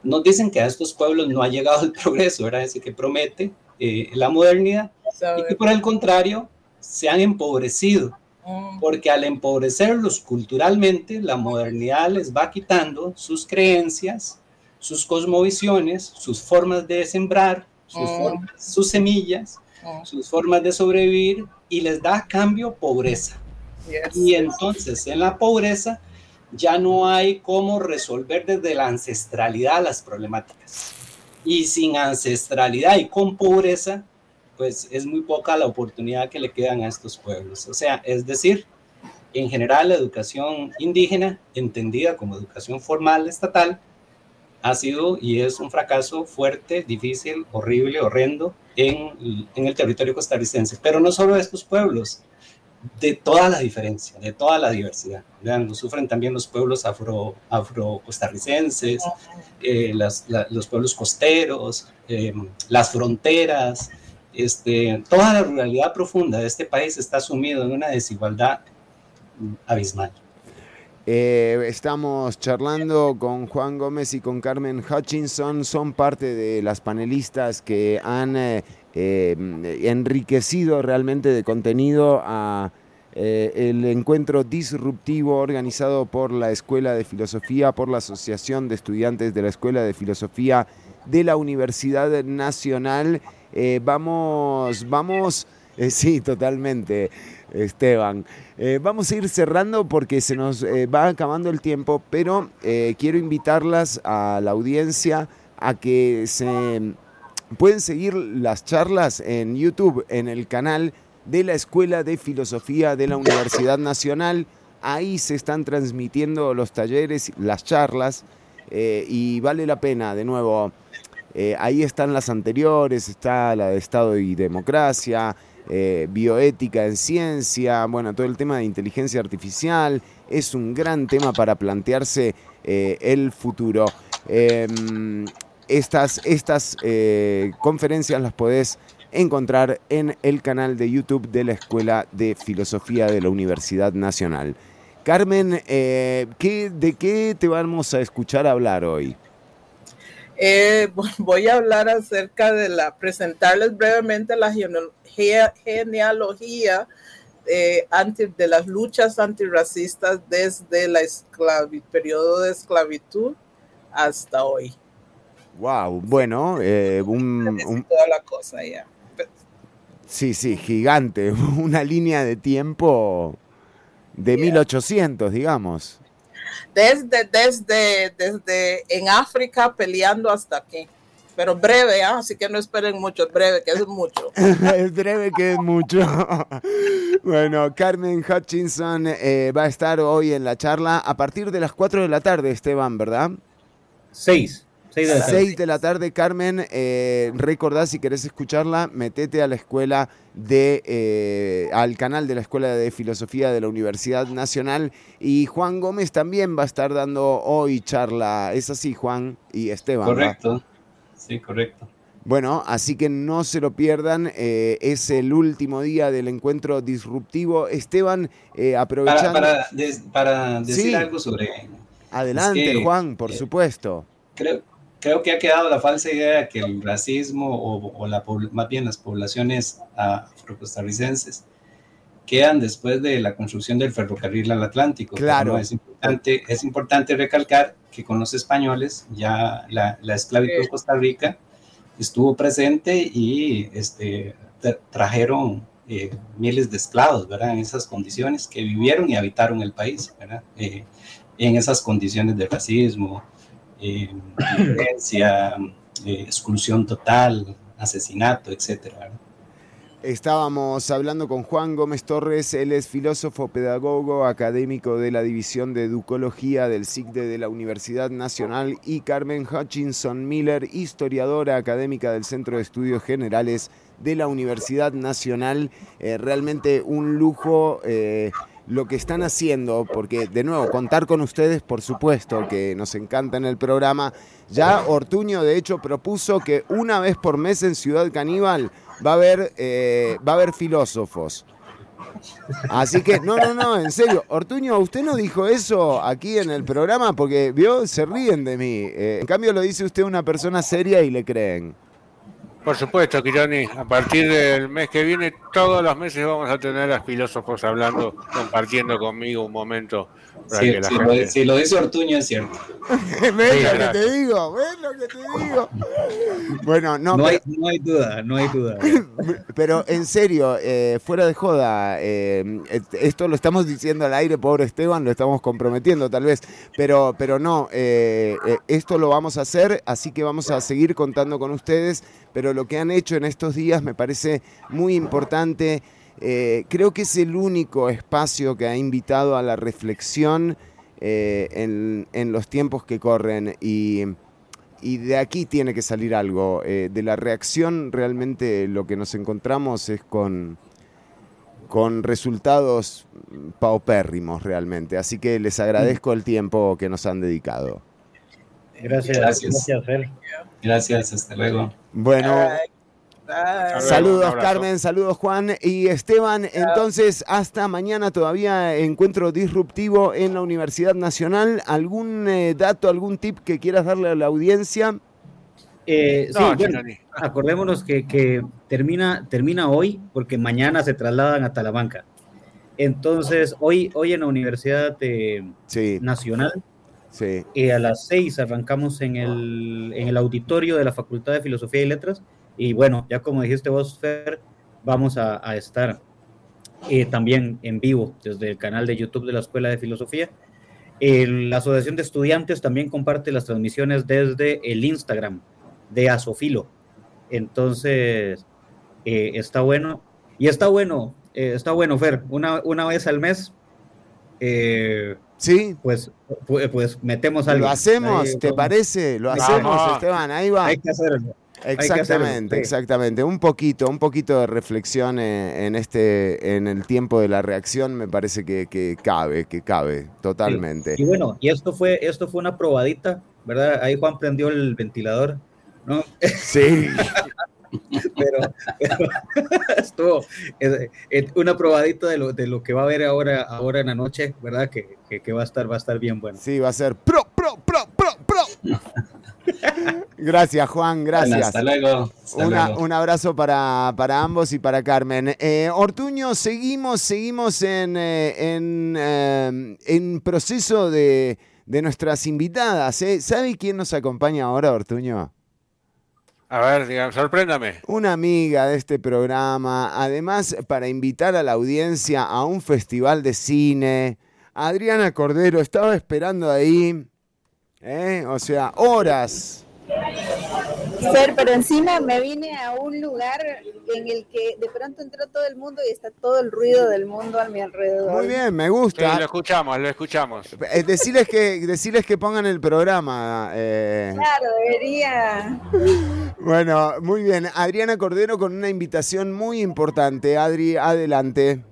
nos dicen que a estos pueblos no ha llegado el progreso, ¿verdad? Ese que promete eh, la modernidad, y que por el contrario se han empobrecido, mm. porque al empobrecerlos culturalmente, la modernidad les va quitando sus creencias, sus cosmovisiones, sus formas de sembrar, sus, mm. sus semillas, mm. sus formas de sobrevivir y les da a cambio pobreza. Y entonces en la pobreza ya no hay cómo resolver desde la ancestralidad las problemáticas. Y sin ancestralidad y con pobreza, pues es muy poca la oportunidad que le quedan a estos pueblos. O sea, es decir, en general la educación indígena, entendida como educación formal estatal, ha sido y es un fracaso fuerte, difícil, horrible, horrendo en, el territorio costarricense. Pero no solo estos pueblos, de toda la diferencia, de toda la diversidad. Vean, lo sufren también los pueblos afro, afro costarricenses, eh, los pueblos costeros, eh, las fronteras, este, toda la ruralidad profunda de este país está sumido en una desigualdad abismal. Eh, estamos charlando con Juan Gómez y con Carmen Hutchinson, son parte de las panelistas que han eh, eh, enriquecido realmente de contenido a el encuentro disruptivo organizado por la Escuela de Filosofía, por la Asociación de Estudiantes de la Escuela de Filosofía de la Universidad Nacional. vamos, vamos, sí, totalmente. Esteban. Eh, vamos a ir cerrando porque se nos eh, va acabando el tiempo, pero eh, quiero invitarlas a la audiencia a que se pueden seguir las charlas en YouTube, en el canal de la Escuela de Filosofía de la Universidad Nacional. Ahí se están transmitiendo los talleres, las charlas, y vale la pena, de nuevo, ahí están las anteriores, está la de Estado y Democracia, eh, bioética en ciencia, bueno, todo el tema de inteligencia artificial, es un gran tema para plantearse eh, el futuro. Estas estas eh, conferencias las podés encontrar en el canal de YouTube de la Escuela de Filosofía de la Universidad Nacional. Carmen, ¿qué, ¿de qué te vamos a escuchar hablar hoy? voy a hablar acerca de la, presentarles brevemente la genealogía eh, de las luchas antirracistas desde el periodo de esclavitud hasta hoy. Wow, bueno, eh, un, toda la cosa ya. Sí, sí, gigante, una línea de tiempo de 1800, digamos. Desde, desde, desde en África peleando hasta aquí pero breve, ¿ah? así que no esperen mucho, breve, que es mucho. es breve que es mucho. bueno, Carmen Hutchinson eh, va a estar hoy en la charla a partir de las 4 de la tarde, Esteban, ¿verdad? 6. 6 de la tarde. 6 de la tarde, Carmen. Eh, recordá, si querés escucharla, metete a la escuela de, eh, al canal de la Escuela de Filosofía de la Universidad Nacional. Y Juan Gómez también va a estar dando hoy charla. ¿Es así, Juan y Esteban? Correcto. Sí, correcto. Bueno, así que no se lo pierdan, eh, es el último día del encuentro disruptivo. Esteban, eh, aprovechando... Para, para, decir algo sobre... Adelante, Juan, por supuesto. Creo, creo que ha quedado la falsa idea que el racismo o, la, más bien las poblaciones afrocostarricenses quedan después de la construcción del ferrocarril al Atlántico. Claro. Es importante, es importante recalcar que con los españoles ya la, la esclavitud en Costa Rica estuvo presente y este, trajeron eh, miles de esclavos, ¿verdad? En esas condiciones que vivieron y habitaron el país, ¿verdad? Eh, en esas condiciones de racismo, eh, violencia, exclusión total, asesinato, etcétera. Estábamos hablando con Juan Gómez Torres, él es filósofo, pedagogo, académico de la División de Educología del SICDE de la Universidad Nacional y Carmen Hutchinson Miller, historiadora académica del Centro de Estudios Generales de la Universidad Nacional. Eh, realmente un lujo. Eh, lo que están haciendo, porque de nuevo, contar con ustedes, por supuesto, que nos encanta en el programa. Ya Ortuño, de hecho, propuso que una vez por mes en Ciudad Caníbal va a haber, eh, va a haber filósofos. Así que, no, no, no, en serio. Ortuño, ¿usted no dijo eso aquí en el programa? Porque, vio, se ríen de mí. Eh, en cambio, lo dice usted una persona seria y le creen. Por supuesto, Kironi. A partir del mes que viene, todos los meses vamos a tener a filósofos hablando, compartiendo conmigo un momento. Si, gente... lo, si lo dice Ortuño es cierto. ¿Ves lo que te digo? ¿Ves lo que te digo? Bueno, no, No, pero, hay, no hay duda, no hay duda. pero en serio, eh, fuera de joda, eh, esto lo estamos diciendo al aire, pobre Esteban, lo estamos comprometiendo tal vez, pero, pero no, eh, esto lo vamos a hacer, así que vamos a seguir contando con ustedes, pero lo que han hecho en estos días me parece muy importante. Eh, creo que es el único espacio que ha invitado a la reflexión eh, en, en los tiempos que corren y, y de aquí tiene que salir algo. Eh, de la reacción realmente lo que nos encontramos es con, con resultados paupérrimos realmente. Así que les agradezco el tiempo que nos han dedicado. Gracias, Gracias. gracias, Fer. Gracias, hasta luego. Bueno, Saludos. Carmen, saludos Juan y Esteban. Entonces, hasta mañana todavía encuentro disruptivo en la Universidad Nacional. ¿Algún eh, dato, algún tip que quieras darle a la audiencia? Eh, sí, No, bueno, acordémonos que, que termina, termina hoy porque mañana se trasladan a Talamanca. Entonces, hoy, hoy en la Universidad eh, Sí, Nacional, sí. eh, a las seis arrancamos en el, en el auditorio de la Facultad de Filosofía y Letras. Y bueno, ya como dijiste vos, Fer, vamos a, a estar eh, también en vivo desde el canal de YouTube de la Escuela de Filosofía. La Asociación de Estudiantes también comparte las transmisiones desde el Instagram de Asofilo. Entonces, eh, está bueno. Y está bueno, eh, está bueno, Fer, una, una vez al mes, Sí, pues, pu- pues metemos algo. lo hacemos, Ahí, ¿te vamos. parece? Lo Vamos. hacemos, Esteban, ahí va. Hay que hacerlo. Exactamente, sí. exactamente. Un poquito, un poquito de reflexión en este, en el tiempo de la reacción me parece que, que cabe, que cabe totalmente. Y bueno, y esto fue, esto fue una probadita, ¿verdad? Ahí Juan prendió el ventilador, ¿no? Sí, pero, pero estuvo eh, eh, una probadita de lo, de lo que va a haber ahora, ahora en la noche, ¿verdad? Que, que, que va a estar, va a estar bien bueno. sí, va a ser pro, pro, pro, pro, pro. Gracias, Juan, Bueno, gracias. hasta luego. hasta Una- luego. un abrazo para, para ambos y para Carmen. Eh, Ortuño, seguimos, seguimos en, eh, en, eh, en proceso de, de nuestras invitadas. ¿eh? ¿Sabe quién nos acompaña ahora, Ortuño? A ver, digan, sorpréndame. Una amiga de este programa, además para invitar a la audiencia a un festival de cine. Adriana Cordero estaba esperando ahí, ¿eh? o sea, horas. Fer, pero encima me vine a un lugar en el que de pronto entró todo el mundo y está todo el ruido del mundo a mi alrededor. Muy bien, me Sí, gusta. lo escuchamos, lo escuchamos. Eh, Deciles que, deciles que pongan el programa. eh. Claro, debería. Bueno, muy bien. Adriana Cordero con una invitación muy importante. Adri, adelante.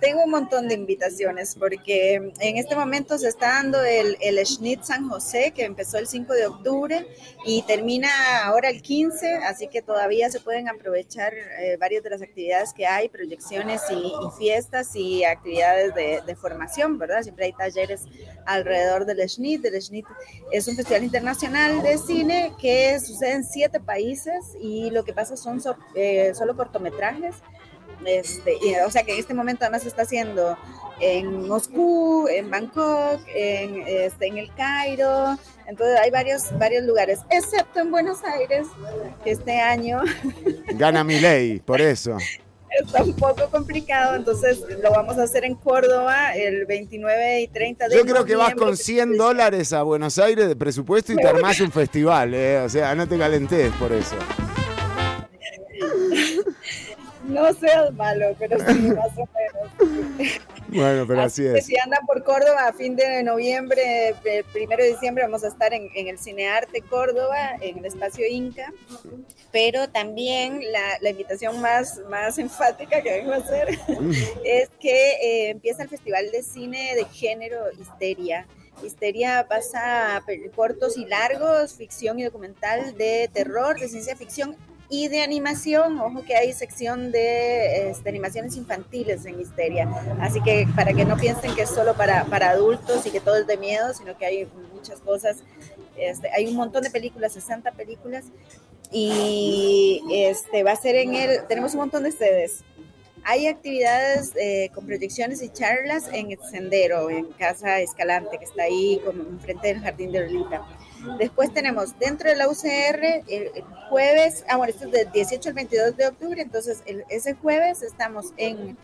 Tengo un montón de invitaciones porque en este momento se está dando el, el Schnitz San José que empezó el 5 de octubre y termina ahora el 15, así que todavía se pueden aprovechar eh, varias de las actividades que hay, proyecciones y, y fiestas y actividades de, de formación, ¿verdad? Siempre hay talleres alrededor del Schnitz. El Schnitz es un festival internacional de cine que sucede en siete países y lo que pasa son so- eh, solo cortometrajes. Este, y, o sea que en este momento además se está haciendo en Moscú, en Bangkok, en, este, en el Cairo, entonces hay varios, varios lugares, excepto en Buenos Aires, que este año Gana mi ley, por eso. está un poco complicado, entonces lo vamos a hacer en Córdoba el 29 y 30 de Yo creo que vas con 100 dólares a Buenos Aires de presupuesto y te armás un festival, ¿eh? O sea, no te calentes por eso. No seas malo, pero sí, más o menos. Bueno, pero así es. si andan por Córdoba a fin de noviembre, el primero de diciembre, vamos a estar en, en el Cinearte Córdoba, en el espacio Inca. Pero también la, la invitación más, más enfática que vengo a hacer es que eh, empieza el Festival de Cine de Género Histeria. Histeria pasa cortos y largos, ficción y documental de terror, de ciencia ficción Y de animación, ojo que hay sección de este, animaciones infantiles en Histeria. Así que para que no piensen que es solo para, para adultos y que todo es de miedo, sino que hay muchas cosas. Este, hay un montón de películas, 60 películas. Y este, va a ser en el. Tenemos un montón de sedes. Hay actividades eh, con proyecciones y charlas en el sendero, en Casa Escalante, que está ahí como enfrente del Jardín de Lolita. Después tenemos dentro de la UCR el, el jueves, ah, bueno, esto es del 18 al 22 de octubre, entonces el- ese jueves estamos en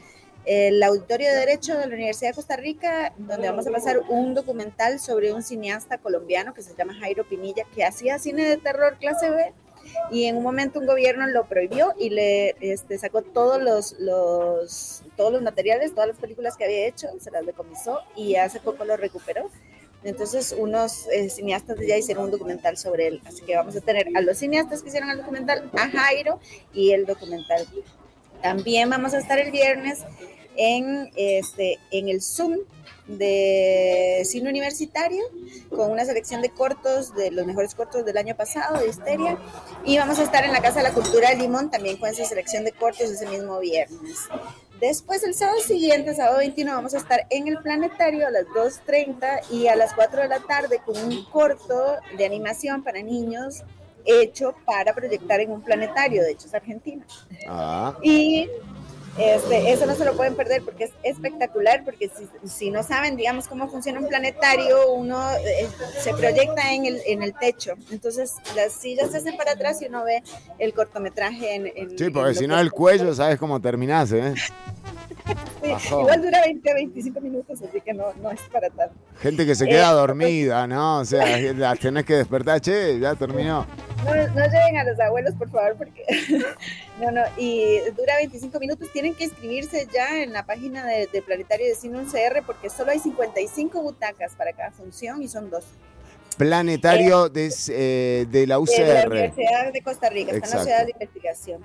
el Auditorio de Derecho de la Universidad de Costa Rica, donde vamos a pasar un documental sobre un cineasta colombiano que se llama Jairo Pinilla, que hacía cine de terror clase B y en un momento un gobierno lo prohibió y le este, sacó todos los, los, todos los materiales, todas las películas que había hecho, se las decomisó y hace poco lo recuperó. Entonces unos eh, cineastas ya hicieron un documental sobre él, así que vamos a tener a los cineastas que hicieron el documental, a Jairo y el documental. También vamos a estar el viernes en, este, en el Zoom de cine universitario con una selección de cortos, de los mejores cortos del año pasado, de Histeria. Y vamos a estar en la Casa de la Cultura de Limón también con esa selección de cortos ese mismo viernes. Después, el sábado siguiente, sábado 21, vamos a estar en el planetario a las 2.30 y a las 4 de la tarde con un corto de animación para niños hecho para proyectar en un planetario, de hecho es argentino. Ah. Y este, eso no se lo pueden perder porque es espectacular, porque si, si no saben, digamos, cómo funciona un planetario, uno eh, se proyecta en el, en el techo. Entonces las sillas se hacen para atrás y uno ve el cortometraje en... en- Sí, porque si no el cuello sabes cómo terminás, ¿eh? Sí, igual dura 20 25 minutos, así que no, no es para tanto. Gente que se queda Eh, dormida, ¿no? O sea, las tenés que despertar, che, ya terminó. No, no lleven a los abuelos, por favor, porque no, no, y dura 25 minutos. Tienen que inscribirse ya en la página de, de Planetario de Cine UCR porque solo hay 55 butacas para cada función y son dos. Planetario de, eh, de la De la UCR. Universidad de Costa Rica, está en la ciudad de investigación.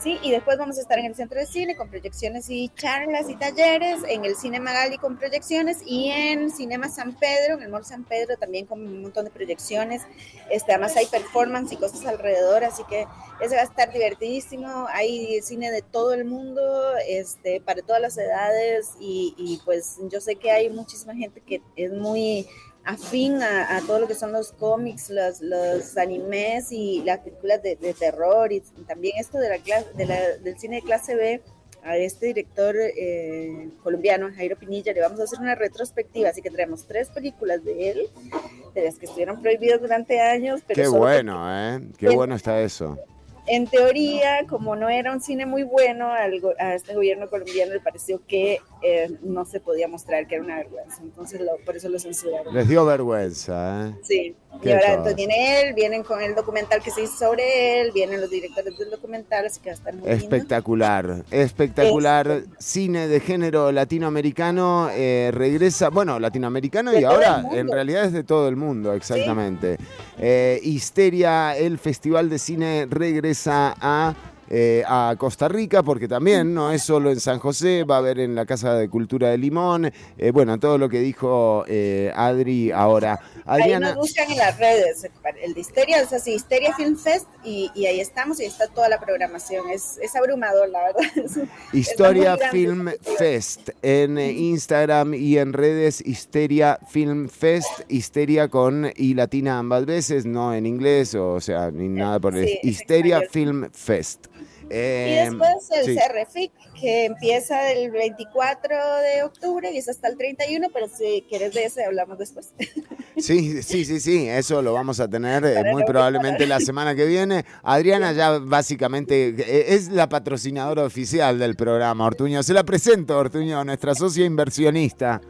Sí, y después vamos a estar en el centro de cine con proyecciones y charlas y talleres, en el Cine Magali con proyecciones y en Cinema San Pedro, en el Mall San Pedro también con un montón de proyecciones. Este, además hay performance y cosas alrededor, así que ese va a estar divertidísimo. Hay cine de todo el mundo, este, para todas las edades y, y pues yo sé que hay muchísima gente que es muy afín a, a todo lo que son los cómics, los, los animes y las películas de, de terror y también esto de la clase, de la- del cine de clase B. A este director eh, colombiano, Jairo Pinilla, le vamos a hacer una retrospectiva, así que traemos tres películas de él, de las que estuvieron prohibidas durante años, pero Qué bueno, ¿eh? Qué Bien. bueno está eso. en teoría, como no era un cine muy bueno, al go- a este gobierno colombiano le pareció que eh, no se podía mostrar, que era una vergüenza. Entonces, lo- por eso lo censuraron. Les dio vergüenza, ¿eh? Sí. Y ahora entonces viene él, vienen con el documental que se hizo sobre él, vienen los directores del documental, así que va a estar muy lindo. Espectacular, espectacular. Cine de género latinoamericano eh, regresa, bueno, latinoamericano De y ahora en realidad es de todo el mundo, exactamente. Eh, Histeria, el Festival de Cine regresa a, eh, a Costa Rica, porque también no es solo en San José, va a haber en la Casa de Cultura de Limón, eh, bueno, todo lo que dijo eh, Adri ahora. Ahí Adriana, nos buscan en las redes, el de Histeria, es así, Histeria Film Fest, y, y ahí estamos, y ahí está toda la programación. Es, es abrumador, la verdad. Es Historia Film. Fest en eh, Instagram y en redes Histeria Film Fest, Histeria con y latina ambas veces, no en inglés, o sea, ni nada por el sí, Histeria. Film Fest. Y Eh, después el sí. CRFIC, que empieza el 24 de octubre y es hasta el 31, pero si quieres de ese hablamos después. Sí, sí, sí, sí, eso lo vamos a tener eh, Para muy no probablemente la semana que viene. Adriana ya básicamente eh, es la patrocinadora oficial del programa, Ortuño. Se la presento, Ortuño, nuestra socia inversionista.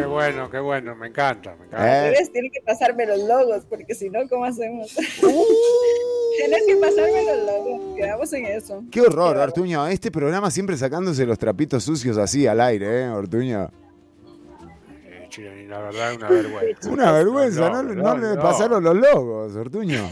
Qué bueno, qué bueno, me encanta, me Eh. encanta. Tienen que pasarme los logos, porque si no, ¿cómo hacemos? Tienes que pasarme los logos, quedamos en eso. Qué horror, Ortuño. Este programa siempre sacándose los trapitos sucios así al aire, ¿eh, Ortuño? Eh, la verdad, una vergüenza. Una vergüenza, no, No, no no, le no. pasaron los logos, Ortuño.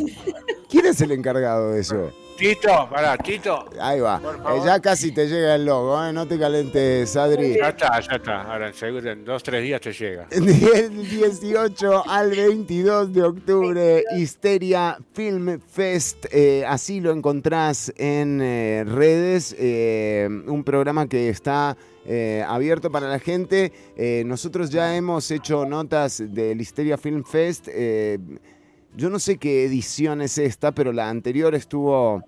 ¿Quién es el encargado de eso? Tito, pará, Tito. Ahí va. Eh, ya casi te llega el logo, ¿eh? no te calentes, Adri. Ya está, ya está. Ahora seguro en dos, tres días te llega. Del 18 al 22 de octubre, Histeria Film Fest. eh, así lo encontrás en eh, redes. eh, un programa que está eh, abierto para la gente. Eh, nosotros ya hemos hecho notas del Histeria Film Fest. eh, yo no sé qué edición es esta, pero la anterior estuvo.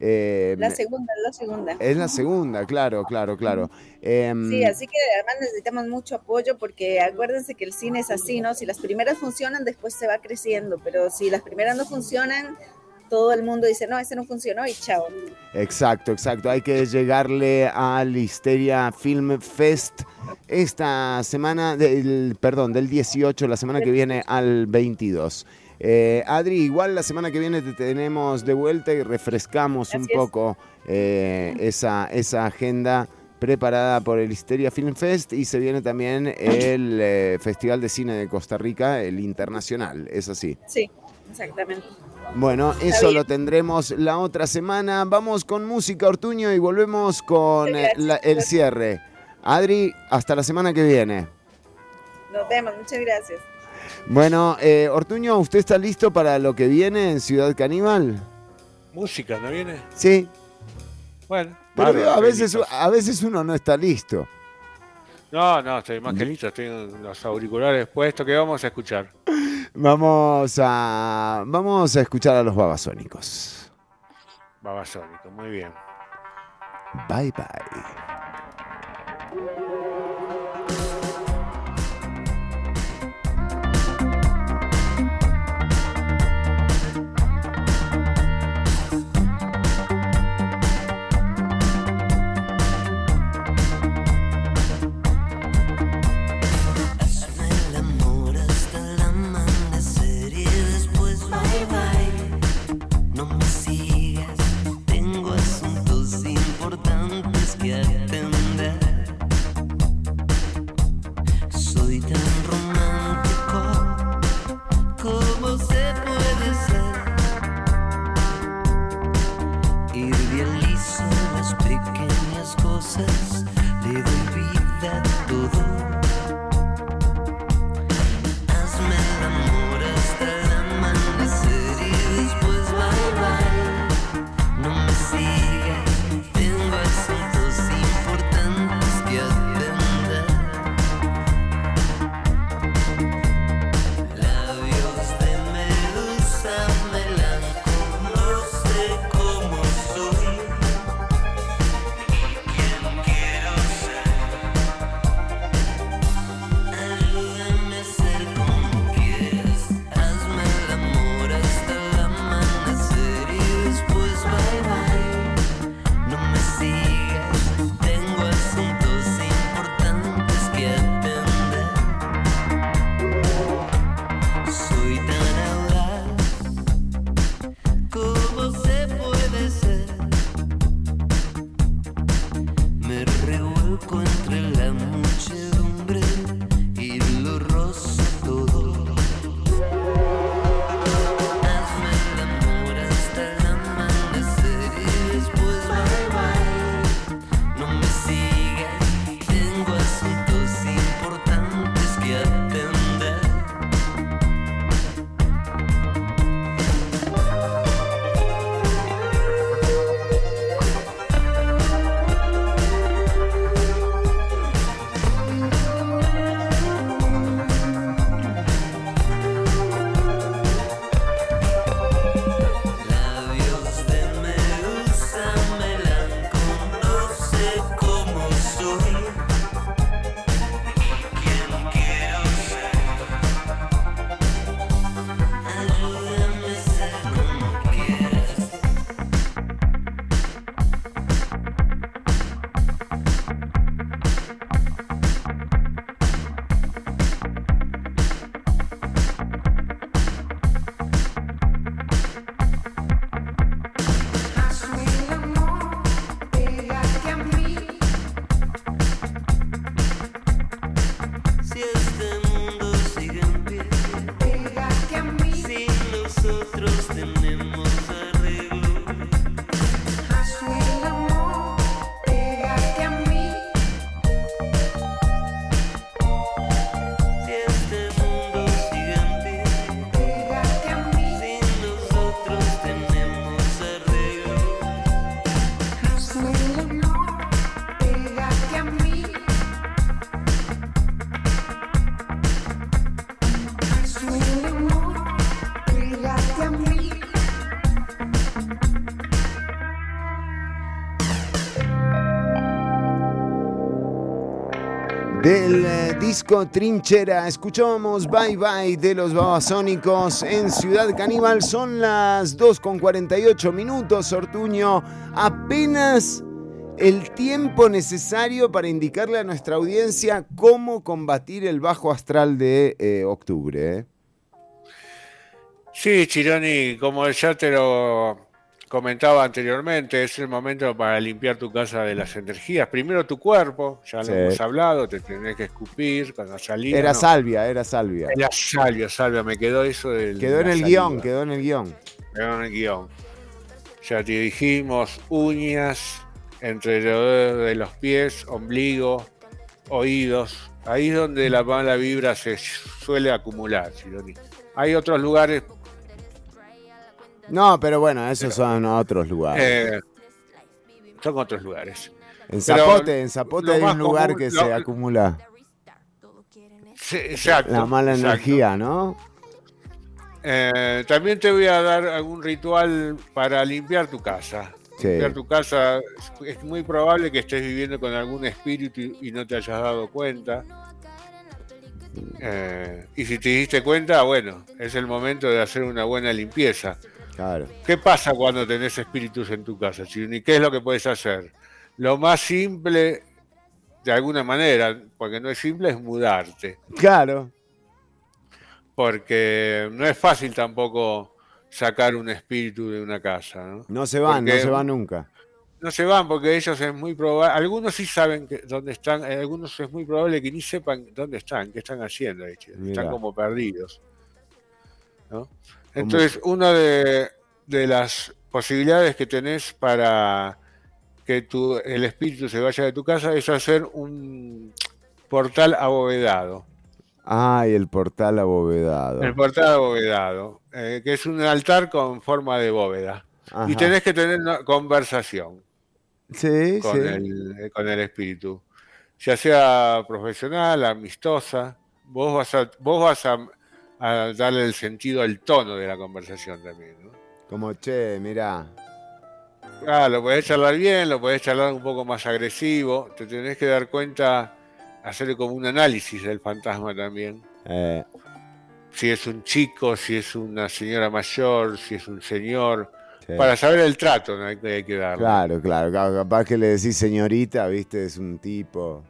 eh, La segunda, la segunda. es la segunda, claro, claro, claro. Em, Sí, así que además necesitamos mucho apoyo porque acuérdense que el cine es así, ¿no? Si las primeras funcionan, después se va creciendo, pero si las primeras no funcionan, todo el mundo dice, no, ese no funcionó y chao. Exacto, exacto. Hay que llegarle al Histeria Film Fest esta semana, del, perdón, del 18, la semana que viene al 22. Eh, Adri, igual la semana que viene te tenemos de vuelta y refrescamos un es. poco eh, esa, esa agenda preparada por el Histeria Film Fest y se viene también el eh, Festival de Cine de Costa Rica, el internacional, es así. Sí, exactamente. Bueno, Está eso bien. lo tendremos la otra semana. Vamos con música, Ortuño, y volvemos con eh, la- el cierre. Adri, hasta la semana que viene. Nos vemos, muchas gracias. Bueno, eh, Ortuño, ¿usted está listo para lo que viene en Ciudad Caníbal? Música, ¿no viene? Sí, Bueno. pero bárbaro, a veces, a veces uno no está listo. No, no, estoy más que listo. Estoy con los auriculares puestos. ¿Qué vamos a escuchar? Vamos a, vamos a escuchar a los babasónicos. Babasónico, muy bien. Bye bye. Disco Trinchera escuchamos Bye Bye de los Babasónicos en Ciudad Caníbal. Son las 2 con 48 minutos, Ortuño. Apenas el tiempo necesario para indicarle a nuestra audiencia cómo combatir el bajo astral de eh, octubre. ¿eh? Sí, Chironi, como ya te lo comentaba anteriormente, es el momento para limpiar tu casa de las energías. Primero tu cuerpo, ya lo Sí. hemos hablado, te tenés que escupir cuando salís. Era no. salvia, era salvia. Era salvia, salvia, me quedó eso del. Quedó en el saliva. guion, quedó en el guion. Quedó en el guion. Ya te dijimos, uñas, entre los dedos de los pies, ombligo, oídos. Ahí es donde la mala vibra se suele acumular, Chironi. Hay otros lugares No, pero bueno, esos son otros lugares. Eh, son otros lugares. en pero Zapote, en Zapote hay un lugar común- que lo- se acumula Sí, exacto. la mala exacto. energía, ¿no? Eh, también te voy a dar algún ritual para limpiar tu casa. Sí. Limpiar tu casa es- es muy probable que estés viviendo con algún espíritu y y no te hayas dado cuenta. Eh, y si te diste cuenta, bueno, es el momento de hacer una buena limpieza. Claro. ¿Qué pasa cuando tenés espíritus en tu casa, Chironi? ¿Qué es lo que puedes hacer? Lo más simple, de alguna manera, porque no es simple, es mudarte. Claro. Porque no es fácil tampoco sacar un espíritu de una casa. No, No se van, no se van nunca. No se van porque ellos es muy probable, algunos sí saben que, dónde están, eh, algunos es muy probable que ni sepan dónde están, qué están haciendo, están como perdidos. ¿no? Entonces, una de, de las posibilidades que tenés para que tu, el espíritu se vaya de tu casa es hacer un portal abovedado. Ay, el portal abovedado. El portal abovedado, eh, que es un altar con forma de bóveda. Ajá. Y tenés que tener una conversación Sí, con, sí. el, eh, con el espíritu, ya sea profesional, amistosa. Vos vas a, vos vas a, a darle el sentido al tono de la conversación también. ¿no? Como, che, mirá. Ah, lo podés charlar bien, lo podés charlar un poco más agresivo. Te tenés que dar cuenta, hacer como un análisis del fantasma también. Eh, si es un chico, si es una señora mayor, si es un señor, Sí. para saber el trato ¿no? que hay que darle. claro, claro. ca- Capaz que le decís señorita, viste, es un tipo.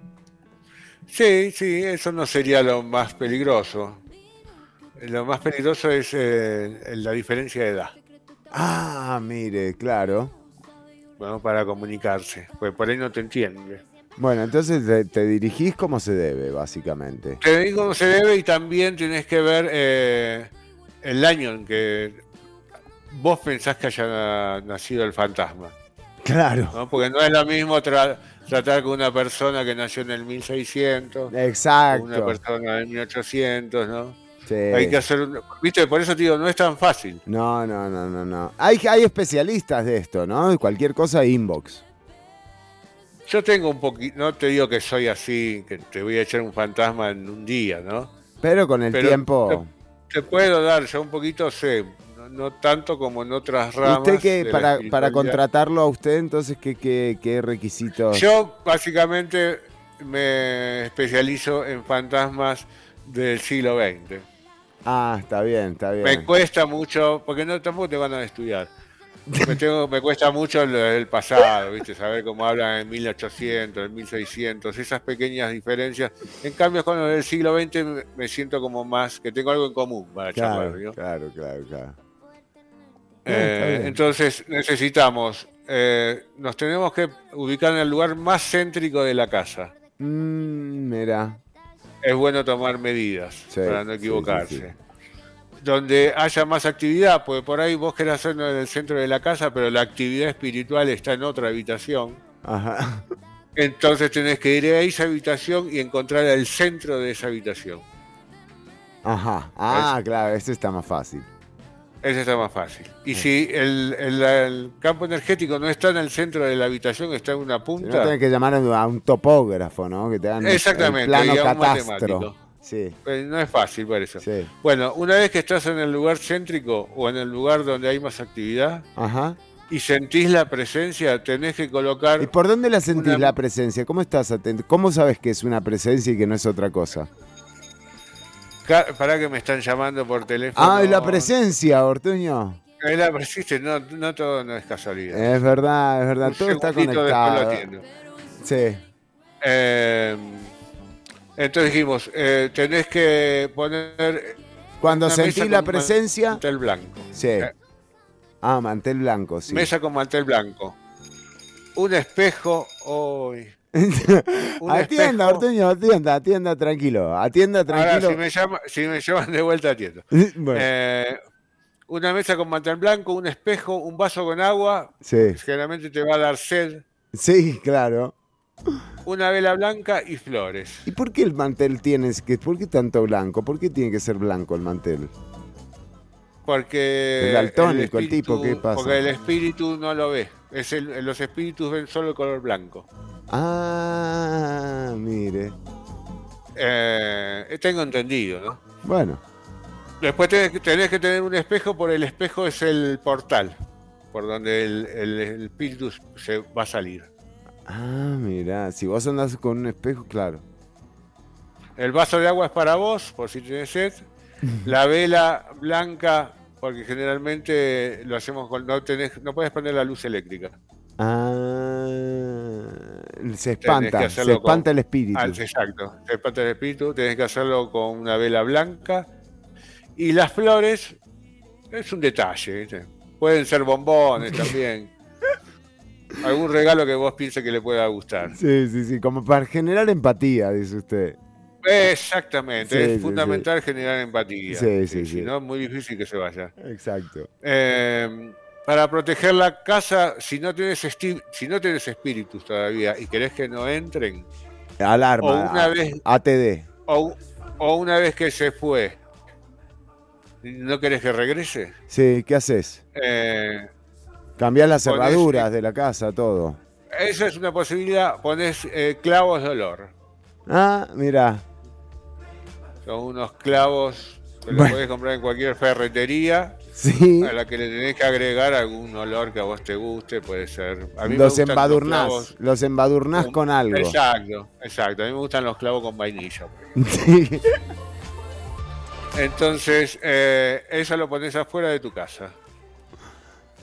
Sí, sí, eso no sería lo más peligroso. Lo más peligroso es eh, la diferencia de edad, Ah, mire, claro. bueno, para comunicarse, pues por ahí no te entiende. Bueno, entonces te, te dirigís como se debe, básicamente. Te digo cómo se debe y también tienes que ver eh, el año en que vos pensás que haya nacido el fantasma. Claro. ¿no? Porque no es lo mismo tra- tratar con una persona que nació en el 1600, con Exacto. una persona del 1800, ¿no? Sí. Hay que hacer, viste, por eso te digo, no es tan fácil. No, no, no, no, no. Hay, hay especialistas de esto, ¿no? Cualquier cosa, inbox. Yo tengo un poquito, no te digo que soy así, que te voy a echar un fantasma en un día, ¿no? Pero con el Pero tiempo. Te puedo dar, yo un poquito sé, no, no tanto como en otras ramas. ¿Usted la para, para contratarlo a usted, entonces, qué, qué, qué requisitos? Yo básicamente me especializo en fantasmas del siglo XX. Ah, está bien, está bien. Me cuesta mucho, porque no tampoco te van a estudiar. Me, tengo- me cuesta mucho lo del pasado, ¿viste? Saber cómo hablan en 1800, en 1600, esas pequeñas diferencias. En cambio, con lo del siglo XX me, siento como más, que tengo algo en común para charlar, Claro, ¿no? claro, claro, claro. Eh, entonces necesitamos, eh, nos tenemos que ubicar en el lugar más céntrico de la casa. Mm, mira. Es bueno tomar medidas Sí, para no equivocarse. sí, sí. Donde haya más actividad, porque por ahí vos querés hacerlo en el centro de la casa, pero la actividad espiritual está en otra habitación. Ajá. Entonces tenés que ir a esa habitación y encontrar el centro de esa habitación. Ajá. Ah, claro, esto está más fácil. Ese está más fácil. Y si el, el- el campo energético no está en el centro de la habitación, está en una Si no, punta, que llamar a un topógrafo, ¿no? Que te dan Exactamente, el plano y a un catastro. matemático. Sí, eh, no es fácil por eso. sí. Bueno, una vez que estás en el lugar céntrico o en el lugar donde hay más actividad, Ajá. y sentís la presencia, tenés que colocar. ¿Y por dónde la sentís una- la presencia? ¿Cómo estás atento? ¿Cómo sabes que es una presencia y que no es otra cosa? Pará que me están llamando por teléfono. Ah, y la presencia, Ortuño. Es la presencia, no, no todo no es casualidad. Es verdad, es verdad, Un todo está lo conectado. atiendo. Sí. Eh, entonces dijimos, eh, tenés que poner. Cuando mesa la presencia. Mantel blanco. Sí. Eh, Ah, mantel blanco, sí. Mesa con mantel blanco. Un espejo. Un atienda. Ortuño, atienda, atienda tranquilo. Atienda Ahora, tranquilo. si me, llama, si me llaman de vuelta, atiendo. Bueno. Eh, una mesa con mantel blanco, un espejo, un vaso con agua. Sí. Generalmente te va a dar sed. Sí, claro. Una vela blanca y flores. ¿Y por qué el mantel tienes que, por qué tanto blanco? ¿Por qué tiene que ser blanco el mantel? Porque. Es daltónico el espíritu- tipo, ¿qué pasa? Porque el espíritu no lo ve. Es el- los espíritus ven solo el color blanco. Ah, mire. Eh, tengo entendido, ¿no? Bueno, Después tenés, que- tenés que tener un espejo, por el espejo es el portal, por donde el, el- el espíritu se va a salir. ah, mira, si vos andás con un espejo, claro. El vaso de agua es para vos, por si tenés sed. La vela blanca, porque generalmente lo hacemos con. No, tenés, no puedes poner la luz eléctrica. Ah, se espanta, se espanta con- el espíritu. Ah, exacto, se espanta el espíritu. Tenés que hacerlo con una vela blanca. Y las flores es un detalle. Pueden ser bombones también. Algún regalo que vos pienses que le pueda gustar. Sí, sí, sí, como para generar empatía, dice usted. Exactamente, Sí, es sí, fundamental generar empatía. Sí, sí, Si sí. no, es muy difícil que se vaya. Exacto. Eh, para proteger la casa, si no tienes si no tienes espíritus todavía y querés que no entren, Alarma, O una a- vez- ATD. o, o una vez que se fue, ¿no querés que regrese? Sí, ¿qué haces? Eh, Cambiar las cerraduras de la casa, todo. esa es una posibilidad. Pones eh, clavos de olor. Ah, mira. Son unos clavos que los Bueno. podés comprar en cualquier ferretería. Sí. A la que le tenés que agregar algún olor que a vos te guste, puede ser. A mí me Los gustan embadurnás, clavos los embadurnás con algo. Exacto, exacto. A mí me gustan los clavos con vainilla. Sí. Entonces, eh, eso lo pones afuera de tu casa.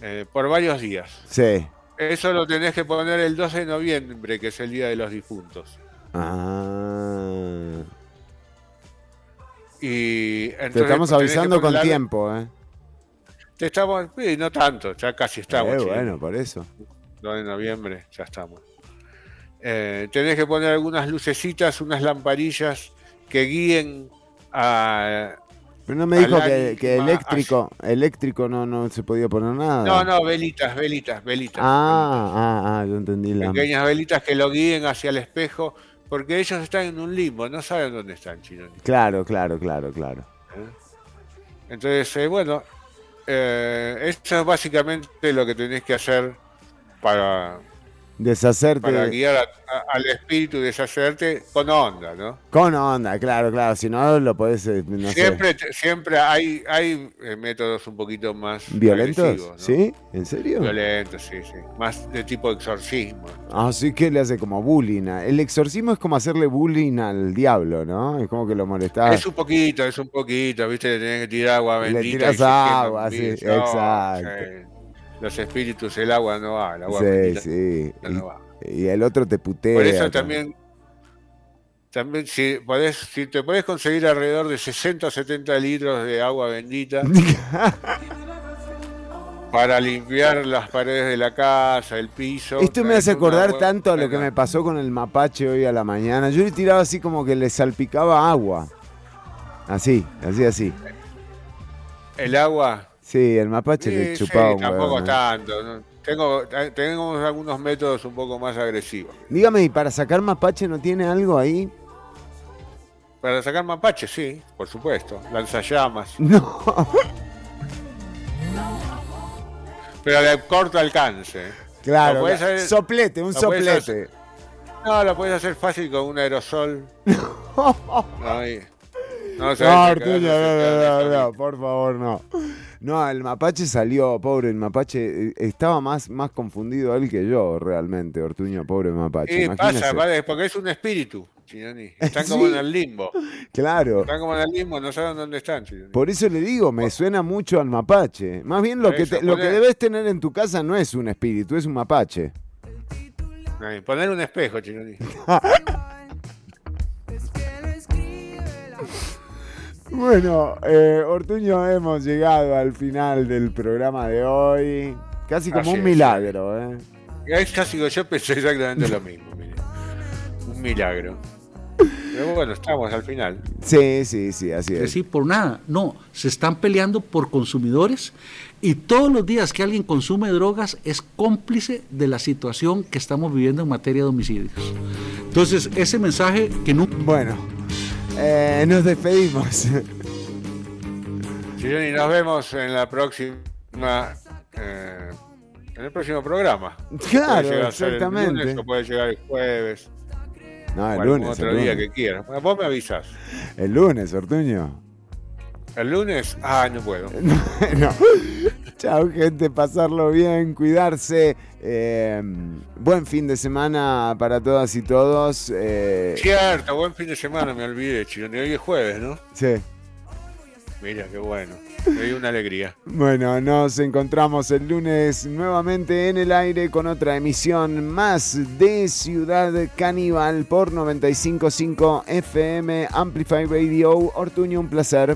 eh, por varios días. Sí. Eso lo tenés que poner el 12 de noviembre, que es el Día de los Difuntos. Ah. Y Te entonces estamos tenés que avisando con tiempo, ¿eh? Te estamos, no tanto, ya casi estamos. Eh, che. bueno, por eso. 2 de noviembre, ya estamos. Eh, tenés que poner algunas lucecitas, unas lamparillas que guíen a... Pero no me dijo que, eléctrico, eléctrico no, no se podía poner nada. No, no, velitas, velitas, velitas. Ah, ah, ah, yo entendí la. Pequeñas velitas que lo guíen hacia el espejo, porque ellos están en un limbo, no saben dónde están, chino. Claro, claro, claro, claro. Entonces, eh, bueno, eh, eso es básicamente lo que tenés que hacer para, Deshacerte para guiar a- a- al espíritu y deshacerte con onda, ¿no? con onda, claro, claro. Si no, lo podés, eh, no siempre, siempre hay, hay eh, métodos un poquito más ¿Violentos? ¿no? ¿Sí? ¿En serio? Violentos, sí, sí. Más de tipo exorcismo. Ah, sí que le hace como bullying. El exorcismo es como hacerle bullying al diablo, ¿no? Es como que lo molestás. Es un poquito, es un poquito, ¿viste? Le tenés que tirar agua Le bendita. y se queman agua, sí. No, exacto. sí. Los espíritus, el agua no va, el agua Sí, bendita sí. no va. Y, y el otro te putea. Por eso también, también si, podés, si te podés conseguir alrededor de 60 o 70 litros de agua bendita para limpiar las paredes de la casa, el piso. Esto me hace acordar tanto a lo que me pasó con el mapache hoy a la mañana. Yo le tiraba así como que le salpicaba agua. Así, así, así. El agua. Sí, el mapache Sí, le sí, chupaba un tampoco tanto. ¿no? Tengo, eh, tenemos algunos métodos un poco más agresivos. Dígame, ¿y para sacar mapache no tiene algo ahí? Para sacar mapache, sí, por supuesto. Lanzallamas. No. Pero de corto alcance. Claro, hacer- soplete, un soplete. hacer- no, lo puedes hacer fácil con un aerosol. No, y- No, no, Ortuño, no, no, no, por favor, no. No, el mapache salió, pobre el mapache. eh, Estaba más, más confundido él que yo, realmente, Ortuño, pobre mapache. Sí, Imagínese. pasa, vale, porque es un espíritu, Chironi. Están como en el limbo. Claro. Están como en el limbo, no saben dónde están, Chironi. Por eso le digo, me suena mucho al mapache. Más bien lo, Por que, eso, te- lo que debes tener en tu casa no es un espíritu, es un mapache. Poner un espejo, Chironi. Bueno, eh, Ortuño, hemos llegado al final del programa de hoy. Casi como Así un es. milagro, ¿eh? Es casi que yo pensé exactamente lo mismo, mire. Un milagro. Pero bueno, estamos al final. Sí, sí, sí, así Es es. decir, por nada. No, se están peleando por consumidores y todos los días que alguien consume drogas es cómplice de la situación que estamos viviendo en materia de homicidios. Entonces, ese mensaje que nunca... Bueno, eh, nos despedimos. Chironi, nos vemos en la próxima. eh, en el próximo programa. Claro, Puede ser el exactamente. lunes o puede llegar el jueves. No, el lunes. otro el día lunes. que quieras. Vos me avisas. El lunes, Ortuño. ¿El lunes? Ah, no puedo. no. Chao, gente. Pasarlo bien, cuidarse. Eh, buen fin de semana para todas y todos. eh, Cierto, buen fin de semana, me olvidé, Chironi. Hoy es jueves, ¿no? sí. Mira, qué bueno. Me dio una alegría. Bueno, nos encontramos el lunes nuevamente en el aire con otra emisión más de Ciudad Caníbal por 955 FM Amplify Radio. Ortuño, un placer.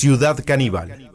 Ciudad Caníbal.